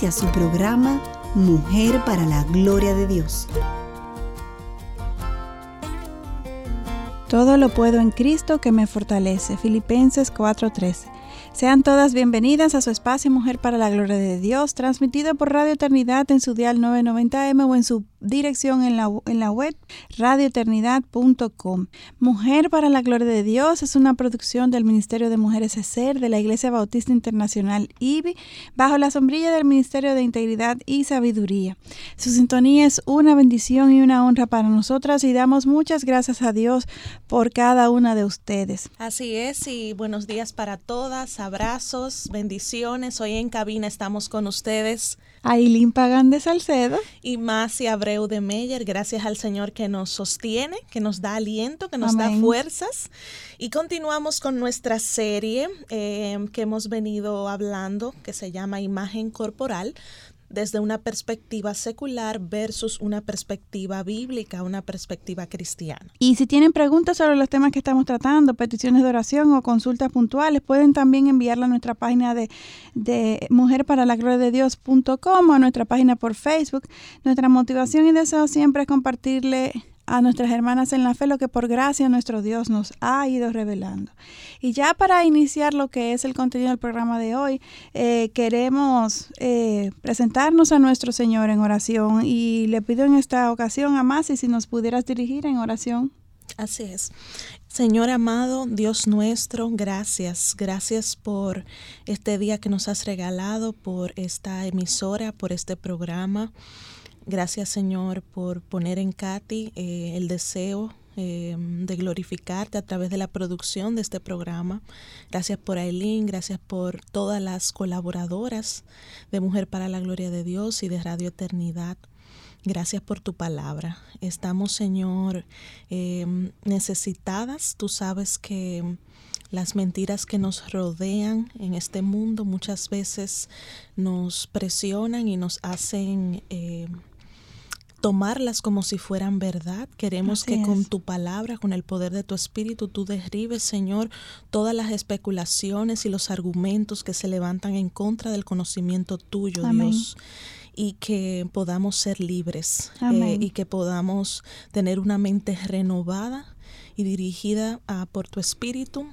Inicia su programa Mujer para la Gloria de Dios. Todo lo puedo en Cristo que me fortalece. Filipenses 4:13. Sean todas bienvenidas a su espacio Mujer para la Gloria de Dios, transmitido por Radio Eternidad en su dial 990M o en su dirección en la, en la web radioeternidad.com. Mujer para la Gloria de Dios es una producción del Ministerio de Mujeres ESER de la Iglesia Bautista Internacional IBI bajo la sombrilla del Ministerio de Integridad y Sabiduría. Su sintonía es una bendición y una honra para nosotras y damos muchas gracias a Dios por cada una de ustedes. Así es y buenos días para todas abrazos, bendiciones. Hoy en cabina estamos con ustedes. Ailín Pagán de Salcedo. Y Masi Abreu de Meyer. Gracias al Señor que nos sostiene, que nos da aliento, que nos da fuerzas. Y continuamos con nuestra serie eh, que hemos venido hablando, que se llama Imagen Corporal desde una perspectiva secular versus una perspectiva bíblica, una perspectiva cristiana. Y si tienen preguntas sobre los temas que estamos tratando, peticiones de oración o consultas puntuales, pueden también enviarla a nuestra página de, de Mujer para la Gloria de Dios.com o a nuestra página por Facebook. Nuestra motivación y deseo siempre es compartirle a nuestras hermanas en la fe lo que por gracia nuestro Dios nos ha ido revelando. Y ya para iniciar lo que es el contenido del programa de hoy, eh, queremos eh, presentarnos a nuestro Señor en oración y le pido en esta ocasión a Masi si nos pudieras dirigir en oración. Así es. Señor amado, Dios nuestro, gracias. Gracias por este día que nos has regalado, por esta emisora, por este programa. Gracias Señor por poner en Katy eh, el deseo eh, de glorificarte a través de la producción de este programa. Gracias por Aileen, gracias por todas las colaboradoras de Mujer para la Gloria de Dios y de Radio Eternidad. Gracias por tu palabra. Estamos, Señor, eh, necesitadas. Tú sabes que las mentiras que nos rodean en este mundo muchas veces nos presionan y nos hacen tomarlas como si fueran verdad. Queremos que con tu palabra, con el poder de tu espíritu, tú derribes, Señor, todas las especulaciones y los argumentos que se levantan en contra del conocimiento tuyo, Dios. Y que podamos ser libres eh, y que podamos tener una mente renovada y dirigida a, por tu espíritu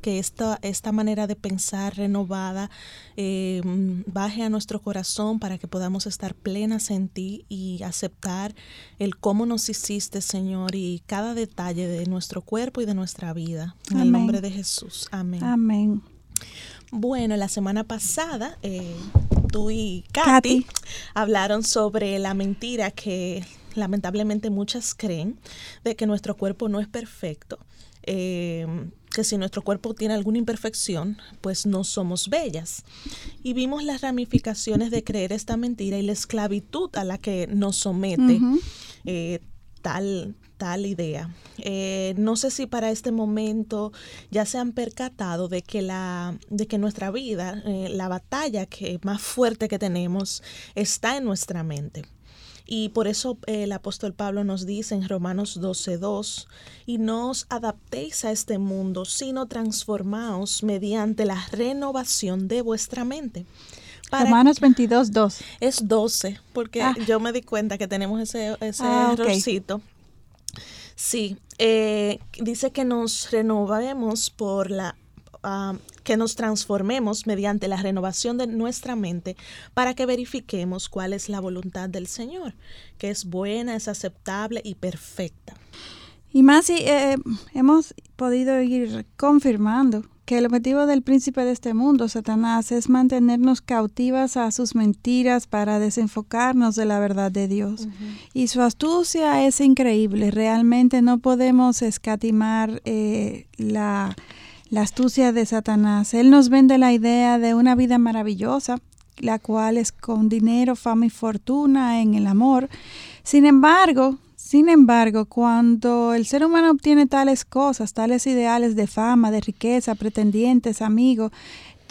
que esta, esta manera de pensar renovada eh, baje a nuestro corazón para que podamos estar plenas en ti y aceptar el cómo nos hiciste, Señor, y cada detalle de nuestro cuerpo y de nuestra vida. En el nombre de Jesús. Amén. Amén. Bueno, la semana pasada eh, tú y Katy, hablaron sobre la mentira que lamentablemente muchas creen de que nuestro cuerpo no es perfecto. Eh, que si nuestro cuerpo tiene alguna imperfección, pues no somos bellas. Y vimos las ramificaciones de creer esta mentira y la esclavitud a la que nos somete eh, tal, tal idea. Eh, no sé si para este momento ya se han percatado de que, la, de que nuestra vida, eh, la batalla que más fuerte que tenemos, está en nuestra mente. Y por eso eh, el apóstol Pablo nos dice en Romanos 12:2, y no os adaptéis a este mundo, sino transformaos mediante la renovación de vuestra mente. Romanos 22:2. Es 12, porque ah. yo me di cuenta que tenemos ese, ese ah, errorcito. Sí, eh, dice que nos renovemos por la ah, que nos transformemos mediante la renovación de nuestra mente para que verifiquemos cuál es la voluntad del Señor, que es buena, es aceptable y perfecta. Y más si eh, hemos podido ir confirmando que el objetivo del príncipe de este mundo, Satanás, es mantenernos cautivas a sus mentiras para desenfocarnos de la verdad de Dios. Y su astucia es increíble. Realmente no podemos escatimar eh, la la astucia de Satanás. Él nos vende la idea de una vida maravillosa la cual es con dinero, fama y fortuna en el amor. Sin embargo, sin embargo, cuando el ser humano obtiene tales cosas, tales ideales de fama, de riqueza, pretendientes, amigos,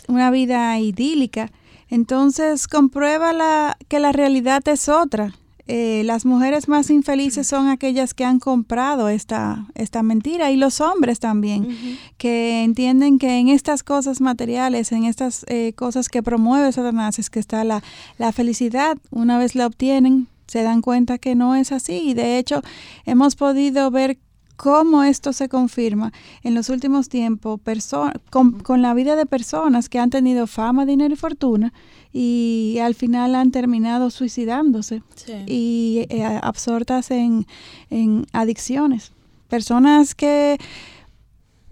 una vida idílica, entonces comprueba que la realidad es otra. Eh, las mujeres más infelices son aquellas que han comprado esta, esta mentira y los hombres también, que entienden que en estas cosas materiales, en estas eh, cosas que promueve Satanás, es que está la, la felicidad. Una vez la obtienen, se dan cuenta que no es así y de hecho hemos podido ver cómo esto se confirma en los últimos tiempos con, la vida de personas que han tenido fama, dinero y fortuna y al final han terminado suicidándose y eh, absortas en, adicciones. Personas que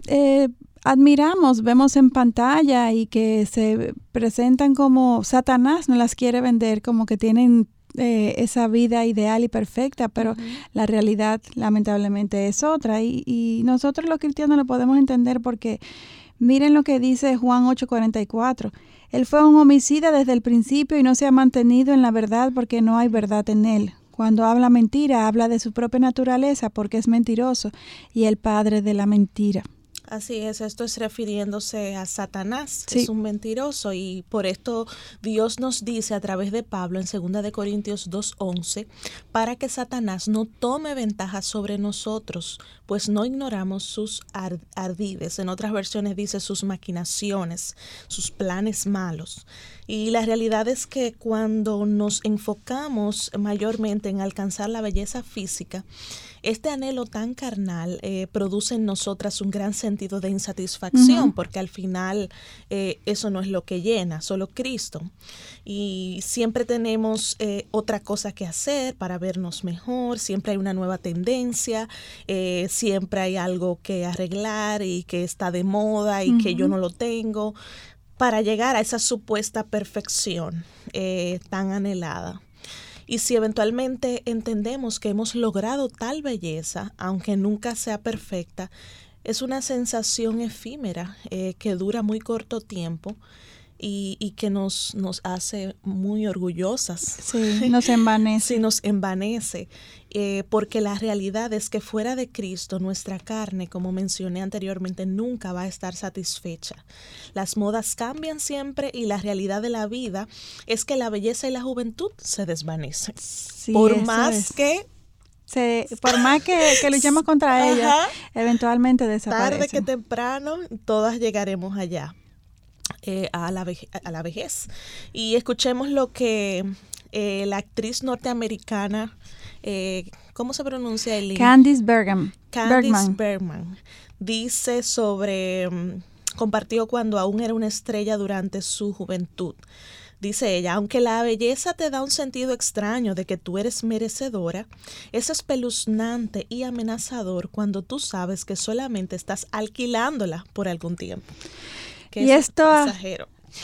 eh, admiramos, vemos en pantalla y que se presentan como Satanás, no las quiere vender, como que tienen eh, esa vida ideal y perfecta, pero la realidad lamentablemente es otra. Y, y, nosotros los cristianos lo podemos entender porque miren lo que dice Juan 8:44. Él fue un homicida desde el principio y no se ha mantenido en la verdad porque no hay verdad en él. Cuando habla mentira, habla de su propia naturaleza porque es mentiroso y el padre de la mentira. Así es, esto es refiriéndose a Satanás, que es un mentiroso y por esto Dios nos dice a través de Pablo en 2 de Corintios 2:11 para que Satanás no tome ventaja sobre nosotros, pues no ignoramos sus ardides. En otras versiones dice sus maquinaciones, sus planes malos. Y la realidad es que cuando nos enfocamos mayormente en alcanzar la belleza física, este anhelo tan carnal eh, produce en nosotras un gran sentido de insatisfacción, porque al final eh, eso no es lo que llena, solo Cristo. Y siempre tenemos eh, otra cosa que hacer para vernos mejor, siempre hay una nueva tendencia, siempre hay algo que arreglar y que está de moda y que yo no lo tengo para llegar a esa supuesta perfección tan anhelada. Y si eventualmente entendemos que hemos logrado tal belleza, aunque nunca sea perfecta, es una sensación efímera eh, que dura muy corto tiempo y, y, que nos, nos hace muy orgullosas. Sí, nos envanece. sí, nos envanece. Eh, porque la realidad es que fuera de Cristo nuestra carne, como mencioné anteriormente, nunca va a estar satisfecha. Las modas cambian siempre y la realidad de la vida es que la belleza y la juventud se desvanecen. por más que por más que, que luchemos contra ella, eventualmente desaparecen. Tarde que temprano, todas llegaremos allá. Eh, a, la a, la vejez. Y escuchemos lo que eh, la actriz norteamericana, eh, ¿cómo se pronuncia el Candice Bergman. Candice Bergman. dice sobre, mm, compartió cuando aún era una estrella durante su juventud. Dice ella, aunque la belleza te da un sentido extraño de que tú eres merecedora, es espeluznante y amenazador cuando tú sabes que solamente estás alquilándola por algún tiempo y esto,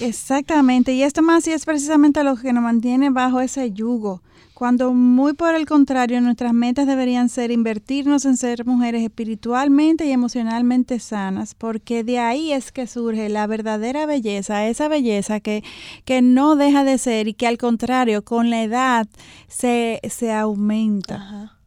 Exactamente, y esto más y es precisamente lo que nos mantiene bajo ese yugo, cuando muy por el contrario nuestras metas deberían ser invertirnos en ser mujeres espiritualmente y emocionalmente sanas, porque de ahí es que surge la verdadera belleza, esa belleza que, que no deja de ser y que al contrario con la edad se, se aumenta.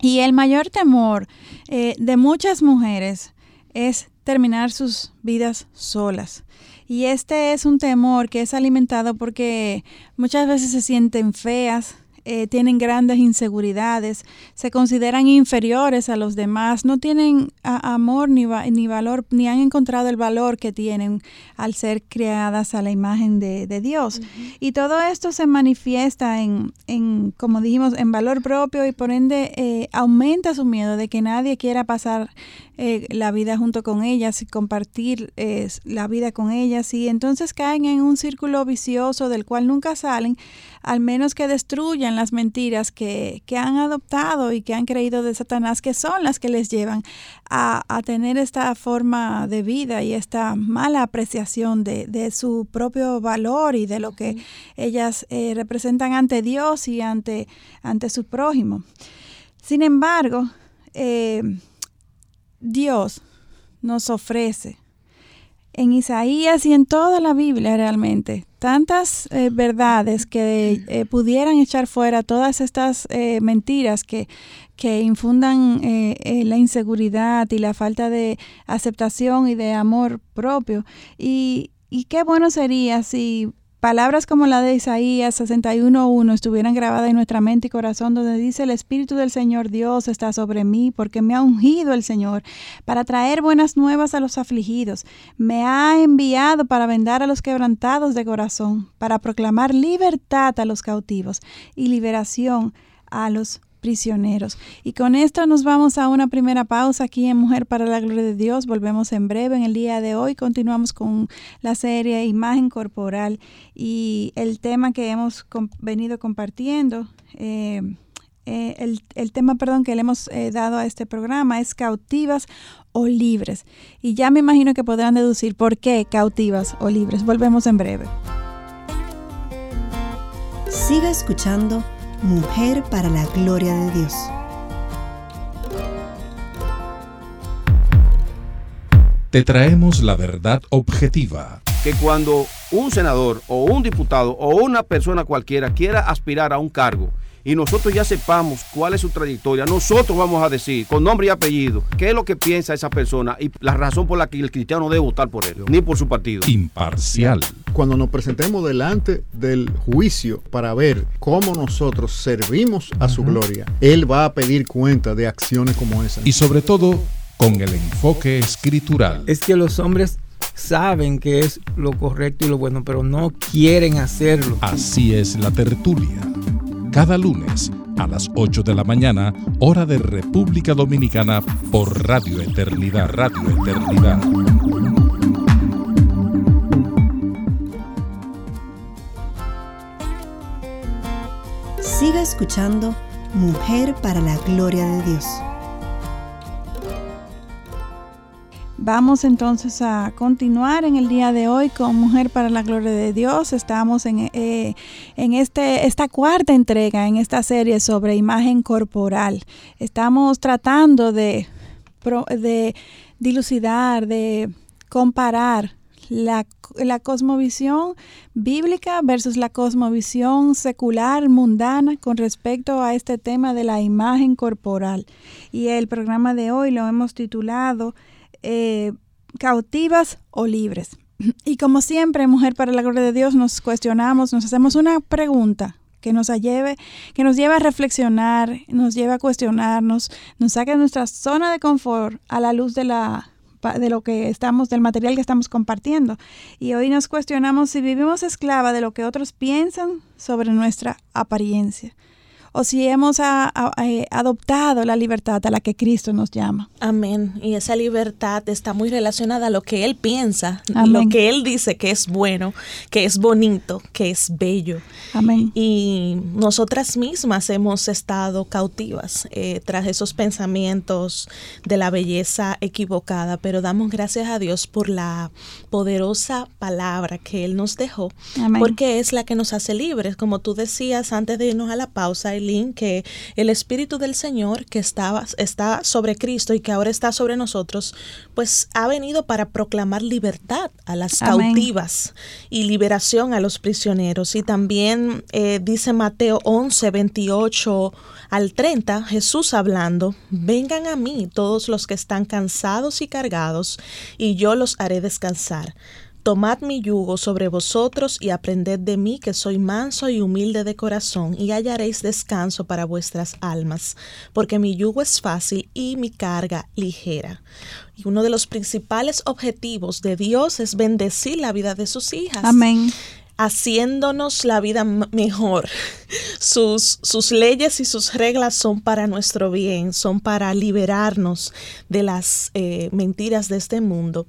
Y el mayor temor eh, de muchas mujeres es terminar sus vidas solas. Y este es un temor que es alimentado porque muchas veces se sienten feas, eh, tienen grandes inseguridades, se consideran inferiores a los demás, no tienen amor ni, ni, valor, ni han encontrado el valor que tienen al ser creadas a la imagen de, Dios. Y todo esto se manifiesta en, en, como dijimos, en valor propio y por ende eh, aumenta su miedo de que nadie quiera pasar eh, la vida junto con ellas y compartir la vida con ellas y entonces caen en un círculo vicioso del cual nunca salen, al menos que destruyan las mentiras que, han adoptado y que han creído de Satanás, que son las que les llevan a, tener esta forma de vida y esta mala apreciación de, su propio valor y de lo que ellas eh, representan ante Dios y ante, ante su prójimo. Sin embargo, eh, Dios nos ofrece en Isaías y en toda la Biblia realmente tantas eh, verdades que eh, pudieran echar fuera todas estas eh, mentiras que, que infundan la inseguridad y la falta de aceptación y de amor propio. Y, y qué bueno sería si Palabras como la de Isaías 61.1 estuvieran grabadas en nuestra mente y corazón, donde dice, el Espíritu del Señor Dios está sobre mí, porque me ha ungido el Señor para traer buenas nuevas a los afligidos. Me ha enviado para vendar a los quebrantados de corazón, para proclamar libertad a los cautivos y liberación a los prisioneros. Y con esto nos vamos a una primera pausa aquí en Mujer para la Gloria de Dios. Volvemos en breve. En el día de hoy continuamos con la serie Imagen Corporal y el tema que hemos venido compartiendo. Eh, eh, el, tema, perdón, que le hemos eh, dado a este programa es cautivas o libres. Y ya me imagino que podrán deducir por qué cautivas o libres. Volvemos en breve. Siga escuchando Mujer para la Gloria de Dios. Te traemos la verdad objetiva. Que cuando un senador o un diputado o una persona cualquiera quiera aspirar a un cargo, y nosotros ya sepamos cuál es su trayectoria, nosotros vamos a decir con nombre y apellido qué es lo que piensa esa persona y la razón por la que el cristiano debe votar por él, ni por su partido. Imparcial. Cuando nos presentemos delante del juicio para ver cómo nosotros servimos a su gloria, Él va a pedir cuenta de acciones como esas. Y sobre todo, con el enfoque escritural. Es que los hombres saben que es lo correcto y lo bueno, pero no quieren hacerlo. Así es la tertulia cada lunes a las 8 de la mañana, hora de República Dominicana, por Radio Eternidad, Radio Eternidad. Siga escuchando Mujer para la Gloria de Dios. Vamos entonces a continuar en el día de hoy con Mujer para la Gloria de Dios. Estamos en, eh, en este, esta cuarta entrega en esta serie sobre imagen corporal. Estamos tratando de, de dilucidar, de comparar la, la, cosmovisión bíblica versus la cosmovisión secular, mundana, con respecto a este tema de la imagen corporal. Y el programa de hoy lo hemos titulado eh, cautivas o libres. Y como siempre, Mujer para la Gloria de Dios, nos cuestionamos, nos hacemos una pregunta que nos lleve, que nos lleve a reflexionar, nos lleve a cuestionarnos, nos saque de nuestra zona de confort a la luz de la de lo que estamos, del material que estamos compartiendo. Y hoy nos cuestionamos si vivimos esclava de lo que otros piensan sobre nuestra apariencia o si hemos eh, adoptado la libertad a la que Cristo nos llama. Amén. Y esa libertad está muy relacionada a lo que Él piensa, lo que Él dice que es bueno, que es bonito, que es bello. Amén. Y nosotras mismas hemos estado cautivas eh, tras esos pensamientos de la belleza equivocada, pero damos gracias a Dios por la poderosa palabra que Él nos dejó, porque es la que nos hace libres. Como tú decías antes de irnos a la pausa, que el Espíritu del Señor que estaba, está sobre Cristo y que ahora está sobre nosotros, pues ha venido para proclamar libertad a las cautivas y liberación a los prisioneros. Y también eh, dice Mateo 11, 28 al 30, Jesús hablando, vengan a mí todos los que están cansados y cargados, y yo los haré descansar Tomad mi yugo sobre vosotros y aprended de mí que soy manso y humilde de corazón y hallaréis descanso para vuestras almas, porque mi yugo es fácil y mi carga ligera. Y uno de los principales objetivos de Dios es bendecir la vida de sus hijas. Amén haciéndonos la vida mejor. Sus, sus, leyes y sus reglas son para nuestro bien, son para liberarnos de las eh, mentiras de este mundo.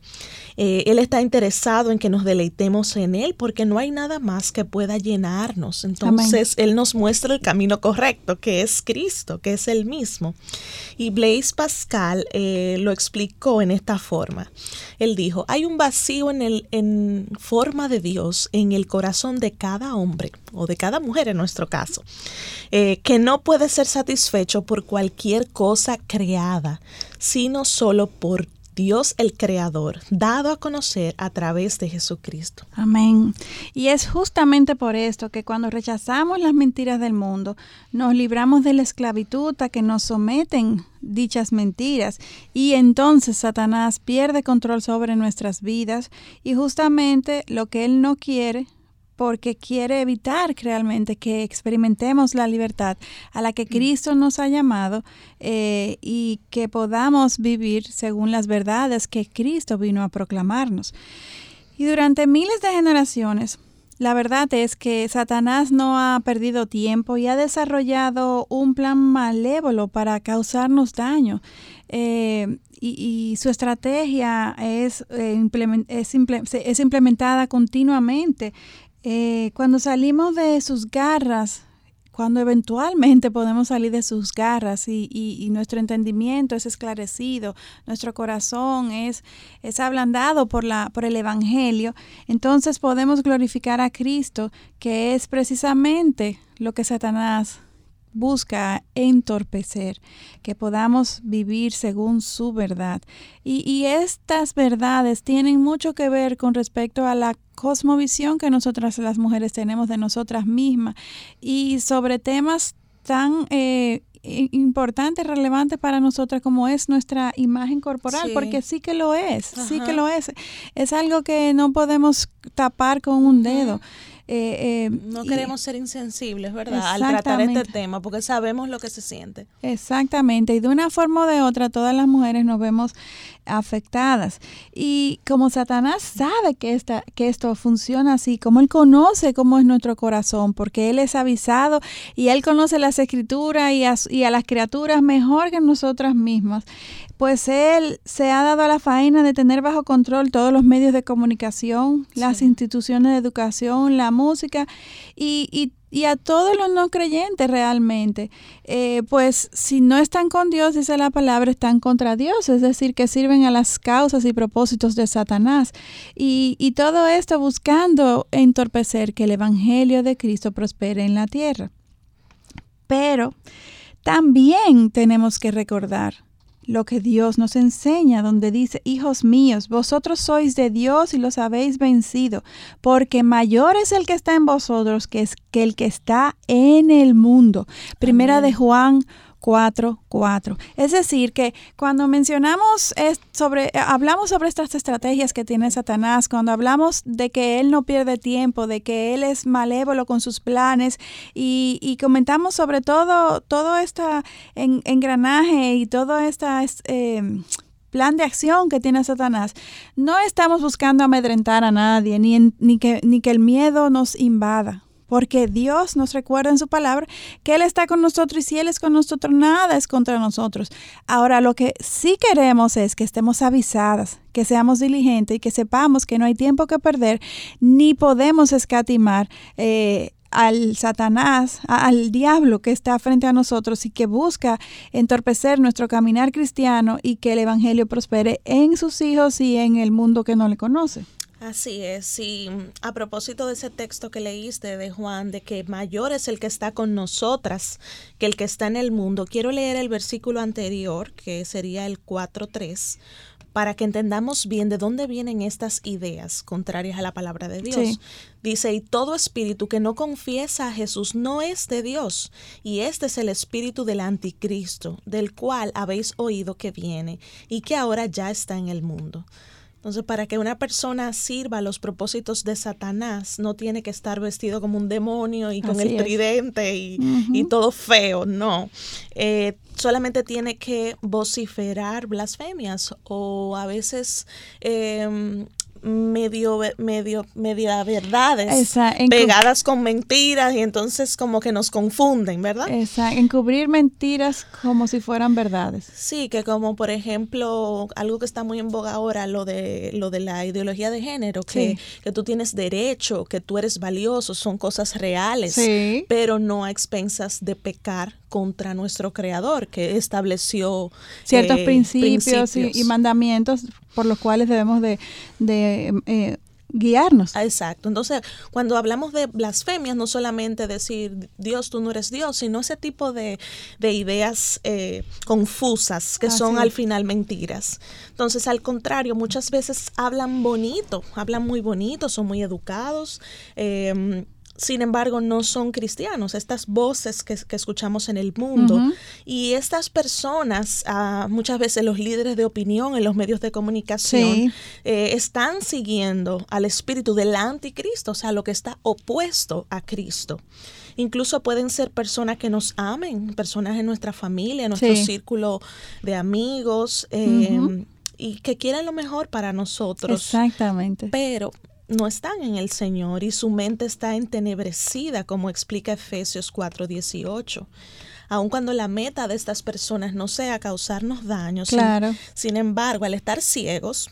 Eh, él está interesado en que nos deleitemos en Él porque no hay nada más que pueda llenarnos. Entonces, Él nos muestra el camino correcto, que es Cristo, que es el mismo. Y Blaise Pascal eh, lo explicó en esta forma. Él dijo, hay un vacío en, el, en forma de Dios en el corazón de cada hombre o de cada mujer en nuestro caso, eh, que no puede ser satisfecho por cualquier cosa creada, sino solo por Dios el Creador, dado a conocer a través de Jesucristo. Amén. Y es justamente por esto que cuando rechazamos las mentiras del mundo, nos libramos de la esclavitud a que nos someten dichas mentiras y entonces Satanás pierde control sobre nuestras vidas y justamente lo que él no quiere porque quiere evitar realmente que experimentemos la libertad a la que mm. Cristo nos ha llamado eh, y que podamos vivir según las verdades que Cristo vino a proclamarnos. Y durante miles de generaciones, la verdad es que Satanás no ha perdido tiempo y ha desarrollado un plan malévolo para causarnos daño. Eh, y, su estrategia es, eh, es, es, implementada continuamente eh, cuando salimos de sus garras, cuando eventualmente podemos salir de sus garras y, nuestro entendimiento es esclarecido, nuestro corazón es, es ablandado por, la, por el Evangelio, entonces podemos glorificar a Cristo, que es precisamente lo que Satanás busca entorpecer, que podamos vivir según su verdad. Y, y, estas verdades tienen mucho que ver con respecto a la cosmovisión que nosotras las mujeres tenemos de nosotras mismas y sobre temas tan eh, importantes, relevantes para nosotras como es nuestra imagen corporal, porque sí que lo es, sí que lo es. Es algo que no podemos tapar con un dedo. Eh, eh, no queremos ser insensibles, ¿verdad? Al tratar este tema, porque sabemos lo que se siente. Exactamente, y de una forma o de otra todas las mujeres nos vemos afectadas. Y como Satanás sabe que, esta, que esto funciona así, como él conoce cómo es nuestro corazón, porque él es avisado y él conoce las escrituras y a, y a las criaturas mejor que nosotras mismas, pues él se ha dado a la faena de tener bajo control todos los medios de comunicación, las instituciones de educación, la música y, y, y, a todos los no creyentes realmente. Eh, pues si no están con Dios, dice la palabra, están contra Dios, es decir, que sirven a las causas y propósitos de Satanás. Y, y todo esto buscando entorpecer que el Evangelio de Cristo prospere en la tierra. Pero también tenemos que recordar lo que Dios nos enseña, donde dice, hijos míos, vosotros sois de Dios y los habéis vencido, porque mayor es el que está en vosotros que, es, que el que está en el mundo. Primera de Juan 4, 4. Es decir, que cuando mencionamos sobre, eh, hablamos sobre estas estrategias que tiene Satanás, cuando hablamos de que él no pierde tiempo, de que él es malévolo con sus planes y, comentamos sobre todo, todo este engranaje y todo este plan de acción que tiene Satanás, no estamos buscando amedrentar a nadie, ni, ni, que, ni que el miedo nos invada porque Dios nos recuerda en su palabra que Él está con nosotros y si Él es con nosotros, nada es contra nosotros. Ahora, lo que sí queremos es que estemos avisadas, que seamos diligentes y que sepamos que no hay tiempo que perder, ni podemos escatimar. Eh, al Satanás, al diablo que está frente a nosotros y que busca entorpecer nuestro caminar cristiano y que el Evangelio prospere en sus hijos y en el mundo que no le conoce. Así es, y a propósito de ese texto que leíste de Juan, de que mayor es el que está con nosotras que el que está en el mundo, quiero leer el versículo anterior, que sería el 4.3, para que entendamos bien de dónde vienen estas ideas contrarias a la palabra de Dios. Dice, y todo espíritu que no confiesa a Jesús no es de Dios, y este es el espíritu del anticristo, del cual habéis oído que viene y que ahora ya está en el mundo. Entonces, para que una persona sirva a los propósitos de Satanás, no tiene que estar vestido como un demonio y con el tridente y, todo feo, no. Eh, solamente tiene que vociferar blasfemias o a veces eh, medio, medio, media verdades pegadas con mentiras y entonces como que nos confunden, ¿verdad? Exacto, encubrir mentiras como si fueran verdades. Sí, que como por ejemplo algo que está muy en boga ahora, lo de, lo de la ideología de género, que, que tú tienes derecho, que tú eres valioso, son cosas reales, pero no a expensas de pecar contra nuestro creador que estableció ciertos eh, principios, Y, mandamientos por los cuales debemos de, de eh, guiarnos. Exacto. Entonces, cuando hablamos de blasfemias, no solamente decir Dios, tú no eres Dios, sino ese tipo de, ideas eh, confusas que son al final mentiras. Entonces, al contrario, muchas veces hablan bonito, hablan muy bonito, son muy educados. Eh, sin embargo, no son cristianos, estas voces que, escuchamos en el mundo. Y estas personas, ah, muchas veces los líderes de opinión en los medios de comunicación, eh, están siguiendo al espíritu del anticristo, o sea, lo que está opuesto a Cristo. Incluso pueden ser personas que nos amen, personas en nuestra familia, en nuestro círculo de amigos. Eh, y que quieran lo mejor para nosotros. Exactamente. Pero no están en el Señor y su mente está entenebrecida, como explica Efesios 4:18. Aun cuando la meta de estas personas no sea causarnos daños, claro. sin, embargo, al estar ciegos,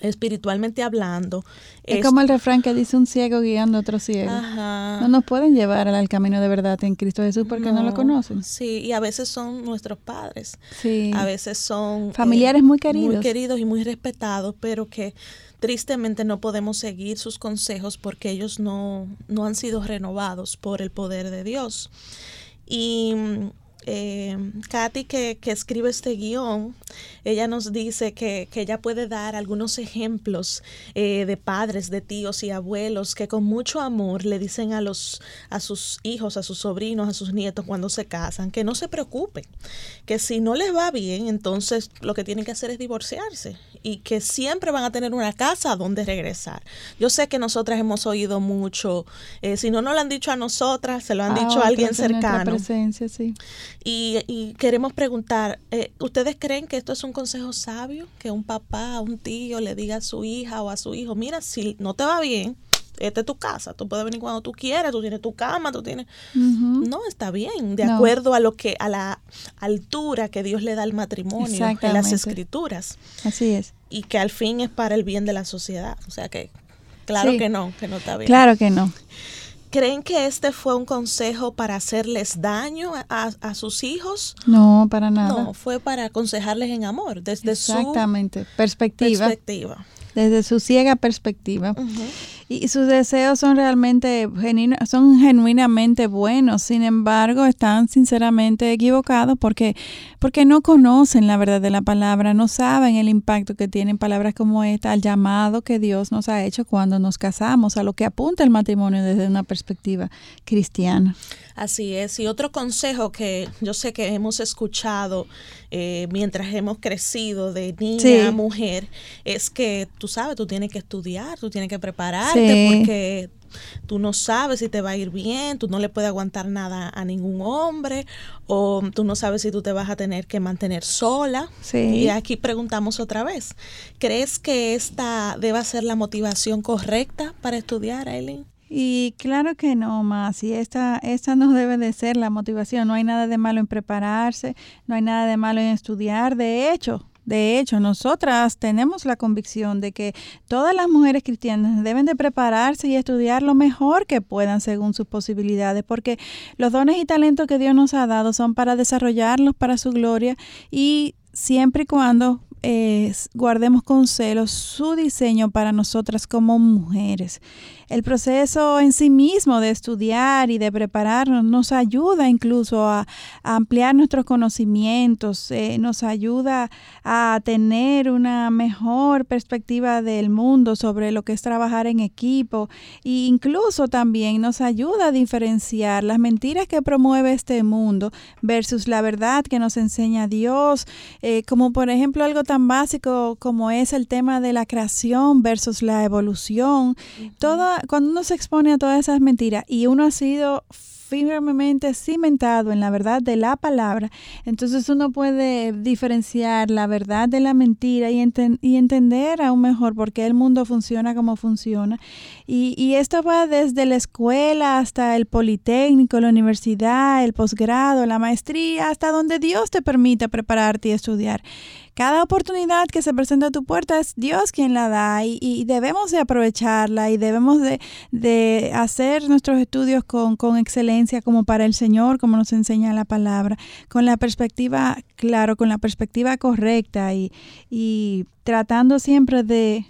espiritualmente hablando. Es, como el refrán que dice un ciego guiando a otro ciego. No nos pueden llevar al camino de verdad en Cristo Jesús porque no, lo conocen. Sí, y a veces son nuestros padres. Sí. A veces son... Familiares muy queridos. Muy queridos y muy respetados, pero que tristemente no podemos seguir sus consejos porque ellos no, no han sido renovados por el poder de Dios. Y eh, Katy, que, que, escribe este guion, ella nos dice que, que ella puede dar algunos ejemplos eh, de padres, de tíos y abuelos que con mucho amor le dicen a, los, a sus hijos, a sus sobrinos, a sus nietos cuando se casan, que no se preocupen, que si no les va bien, entonces lo que tienen que hacer es divorciarse y que siempre van a tener una casa a donde regresar. Yo sé que nosotras hemos oído mucho, eh, si no nos lo han dicho a nosotras, se lo han dicho a alguien cercano. Presencia, sí. Y, queremos preguntar, eh, ¿ustedes creen que esto es un consejo sabio? Que un papá, un tío le diga a su hija o a su hijo, mira, si no te va bien, esta es tu casa, tú puedes venir cuando tú quieras, tú tienes tu cama, tú tienes... No, está bien, de acuerdo a lo que, a la altura que Dios le da al matrimonio en las escrituras. Así es. Y que al fin es para el bien de la sociedad. O sea que, claro que no, que no está bien. Claro que no. ¿Creen que este fue un consejo para hacerles daño a, sus hijos? No, para nada. No, fue para aconsejarles en amor, desde Exactamente. perspectiva. perspectiva. Desde su ciega perspectiva y sus deseos son realmente son genuinamente buenos, sin embargo están sinceramente equivocados porque, porque no conocen la verdad de la palabra, no saben el impacto que tienen palabras como esta al llamado que Dios nos ha hecho cuando nos casamos, a lo que apunta el matrimonio desde una perspectiva cristiana. Así es. Y otro consejo que yo sé que hemos escuchado eh, mientras hemos crecido de niña a mujer es que tú sabes, tú tienes que estudiar, tú tienes que prepararte porque tú no sabes si te va a ir bien, tú no le puedes aguantar nada a ningún hombre o tú no sabes si tú te vas a tener que mantener sola. Y aquí preguntamos otra vez, ¿crees que esta deba ser la motivación correcta para estudiar, Aileen? Y claro que no, más. Y esta, esta no debe de ser la motivación. No hay nada de malo en prepararse, no hay nada de malo en estudiar. De hecho, de hecho, nosotras tenemos la convicción de que todas las mujeres cristianas deben de prepararse y estudiar lo mejor que puedan según sus posibilidades, porque los dones y talentos que Dios nos ha dado son para desarrollarlos para su gloria y siempre y cuando guardemos con celo su diseño para nosotras como mujeres. El proceso en sí mismo de estudiar y de prepararnos nos ayuda incluso a, ampliar nuestros conocimientos, eh, nos ayuda a tener una mejor perspectiva del mundo sobre lo que es trabajar en equipo e incluso también nos ayuda a diferenciar las mentiras que promueve este mundo versus la verdad que nos enseña Dios, eh, como por ejemplo algo tan básico como es el tema de la creación versus la evolución. Todo cuando uno se expone a todas esas mentiras y uno ha sido firmemente cimentado en la verdad de la palabra, entonces uno puede diferenciar la verdad de la mentira y, entender aún mejor por qué el mundo funciona como funciona. Y, y, esto va desde la escuela hasta el politécnico, la universidad, el posgrado, la maestría, hasta donde Dios te permita prepararte y estudiar. Cada oportunidad que se presenta a tu puerta es Dios quien la da y, debemos de aprovecharla y debemos de, hacer nuestros estudios con, excelencia como para el Señor, como nos enseña la palabra, con la perspectiva, claro, con la perspectiva correcta y, y tratando siempre de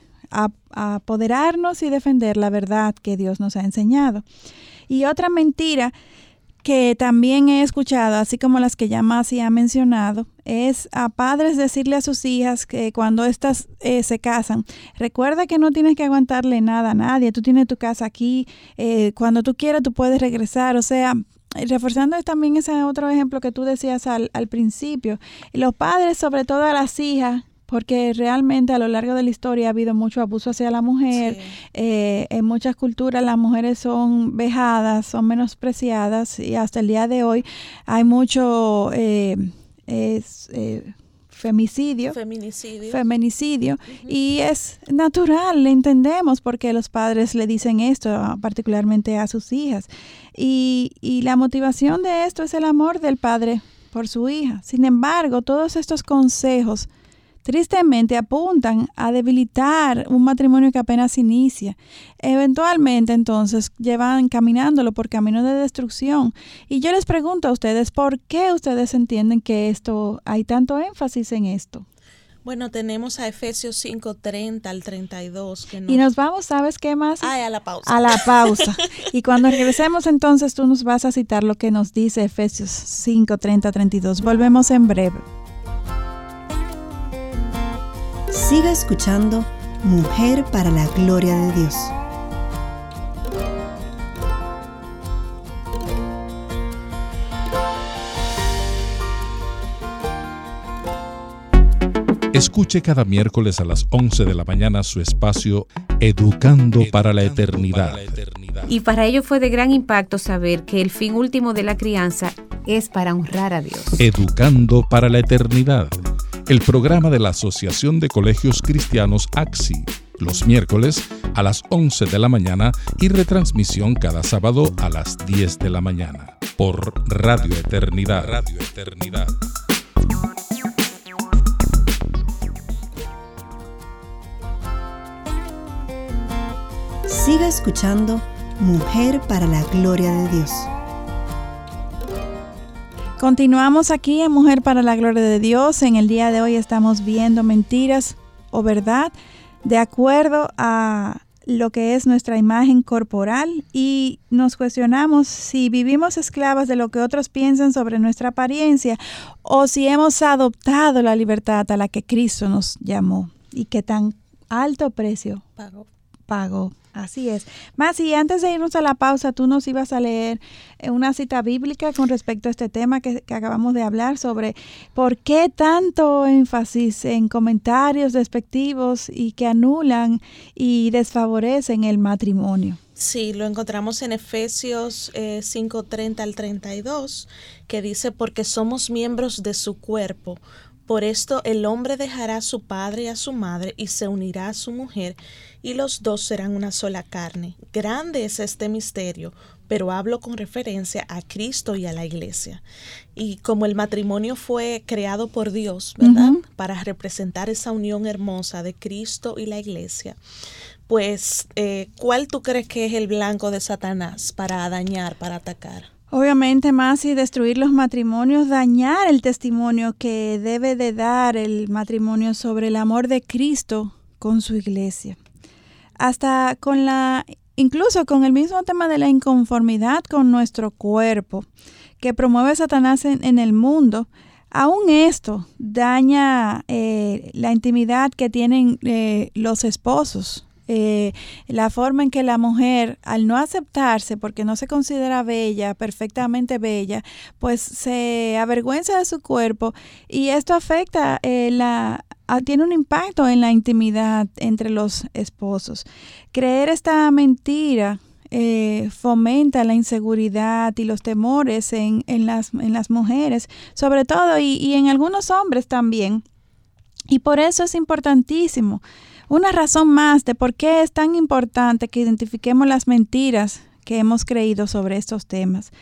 apoderarnos y defender la verdad que Dios nos ha enseñado. Y otra mentira que también he escuchado, así como las que ya Masi ha mencionado, es a padres decirle a sus hijas que cuando éstas eh, se casan, recuerda que no tienes que aguantarle nada a nadie, tú tienes tu casa aquí, eh, cuando tú quieras tú puedes regresar, o sea, reforzando también ese otro ejemplo que tú decías al, al principio, los padres, sobre todo a las hijas, porque realmente a lo largo de la historia ha habido mucho abuso hacia la mujer. Eh, en muchas culturas las mujeres son vejadas, son menospreciadas y hasta el día de hoy hay mucho eh, eh, femicidio, feminicidio, feminicidio y es natural, le entendemos porque los padres le dicen esto, particularmente a sus hijas. Y, y la motivación de esto es el amor del padre por su hija. Sin embargo, todos estos consejos tristemente apuntan a debilitar un matrimonio que apenas inicia. Eventualmente entonces llevan caminándolo por camino de destrucción. Y yo les pregunto a ustedes, ¿por qué ustedes entienden que esto hay tanto énfasis en esto? Bueno, tenemos a Efesios 5:30 al 32. Que Y nos vamos, ¿sabes qué más? Ay, a la pausa. A la pausa. y cuando regresemos entonces tú nos vas a citar lo que nos dice Efesios 5:30 32. Volvemos en breve. Siga escuchando Mujer para la Gloria de Dios. Escuche cada miércoles a las 11 de la mañana su espacio Educando, para, la eternidad. para la Eternidad. Y para ello fue de gran impacto saber que el fin último de la crianza es para honrar a Dios. Educando para la Eternidad el programa de la Asociación de Colegios Cristianos AXI, los miércoles a las 11 de la mañana y retransmisión cada sábado a las 10 de la mañana por Radio Eternidad. Radio Eternidad. Siga escuchando Mujer para la Gloria de Dios. Continuamos aquí en Mujer para la Gloria de Dios. En el día de hoy estamos viendo mentiras o verdad de acuerdo a lo que es nuestra imagen corporal y nos cuestionamos si vivimos esclavas de lo que otros piensan sobre nuestra apariencia o si hemos adoptado la libertad a la que Cristo nos llamó y que tan alto precio pagó. Pagó Así es. Más y antes de irnos a la pausa, tú nos ibas a leer eh, una cita bíblica con respecto a este tema que, acabamos de hablar sobre por qué tanto énfasis en comentarios despectivos y que anulan y desfavorecen el matrimonio. Sí, lo encontramos en Efesios 5:30 eh, al 32, que dice, porque somos miembros de su cuerpo. Por esto el hombre dejará a su padre y a su madre y se unirá a su mujer y los dos serán una sola carne. Grande es este misterio, pero hablo con referencia a Cristo y a la iglesia. Y como el matrimonio fue creado por Dios, ¿verdad? Para representar esa unión hermosa de Cristo y la iglesia, pues, eh, ¿cuál tú crees que es el blanco de Satanás para dañar, para atacar? Obviamente más y destruir los matrimonios, dañar el testimonio que debe de dar el matrimonio sobre el amor de Cristo con su iglesia hasta con la, incluso con el mismo tema de la inconformidad con nuestro cuerpo que promueve Satanás en, el mundo, aún esto daña eh, la intimidad que tienen eh, los esposos. Eh, la forma en que la mujer, al no aceptarse porque no se considera bella, perfectamente bella, pues se avergüenza de su cuerpo y esto afecta la, Ah, tiene un impacto en la intimidad entre los esposos. Creer esta mentira eh, fomenta la inseguridad y los temores en, las, en las, mujeres, sobre todo, y, y en algunos hombres también. Y por eso es importantísimo. Una razón más de por qué es tan importante que identifiquemos las mentiras que hemos creído sobre estos temas.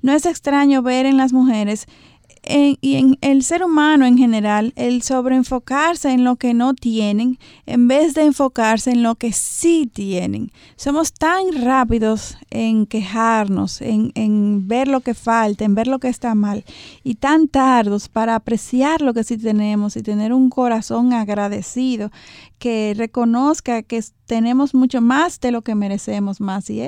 No es extraño ver en las mujeres y en el ser humano en general, el sobreenfocarse en lo que no tienen en vez de enfocarse en lo que sí tienen. Somos tan rápidos en quejarnos, en, en ver lo que falta, en ver lo que está mal, y tan tardos para apreciar lo que sí tenemos y tener un corazón agradecido que reconozca que tenemos mucho más de lo que merecemos más y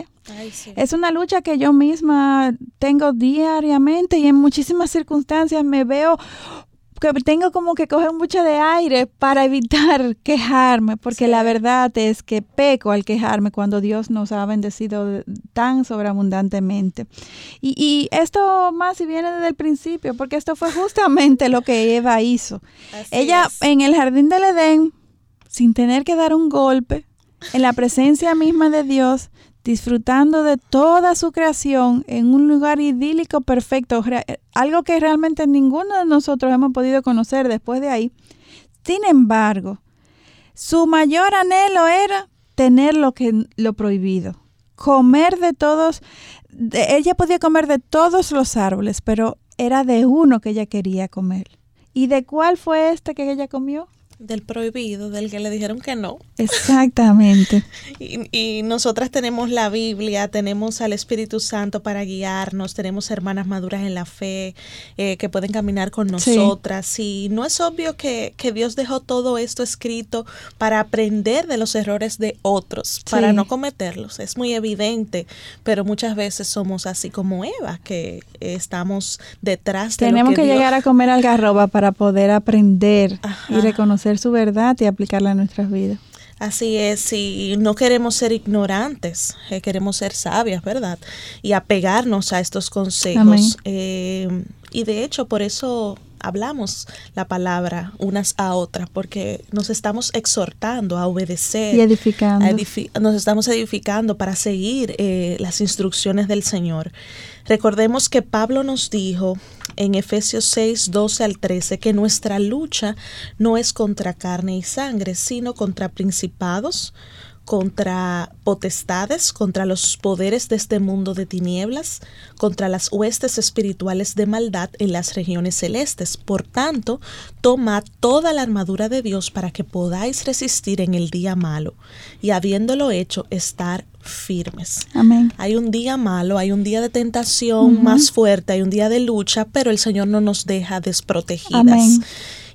es. Es una lucha que yo misma tengo diariamente y en muchísimas circunstancias me veo que tengo como que coger mucho de aire para evitar quejarme, porque la verdad es que peco al quejarme cuando Dios nos ha bendecido tan sobreabundantemente. Y, y esto más si viene desde el principio, porque esto fue justamente lo que Eva hizo. Ella en el jardín del Edén, sin tener que dar un golpe, en la presencia misma de Dios, disfrutando de toda su creación en un lugar idílico perfecto, algo que realmente ninguno de nosotros hemos podido conocer después de ahí. Sin embargo, su mayor anhelo era tener lo que lo prohibido, comer de todos, ella podía comer de todos los árboles, pero era de uno que ella quería comer. ¿Y de cuál fue este que ella comió? Del prohibido, del que le dijeron que no. Exactamente. y, nosotras tenemos la Biblia, tenemos al Espíritu Santo para guiarnos, tenemos hermanas maduras en la fe eh, que pueden caminar con nosotras. Y no es obvio que, Dios dejó todo esto escrito para aprender de los errores de otros, para no cometerlos. Es muy evidente, pero muchas veces somos así como Eva, que estamos detrás de... Tenemos que, llegar a comer algarroba para poder aprender y reconocer su verdad y aplicarla a nuestras vidas. Así es, y no queremos ser ignorantes, eh, queremos ser sabias, ¿verdad? Y apegarnos a estos consejos. Eh, y de hecho, por eso hablamos la palabra unas a otras, porque nos estamos exhortando a obedecer. Y edificando. nos estamos edificando para seguir eh, las instrucciones del Señor. Recordemos que Pablo nos dijo en Efesios 6, 12 al 13 que nuestra lucha no es contra carne y sangre, sino contra principados, contra potestades, contra los poderes de este mundo de tinieblas, contra las huestes espirituales de maldad en las regiones celestes. Por tanto, toma toda la armadura de Dios para que podáis resistir en el día malo y habiéndolo hecho, estar firmes. Amén. Hay un día malo, hay un día de tentación más fuerte, hay un día de lucha, pero el Señor no nos deja desprotegidas. Amén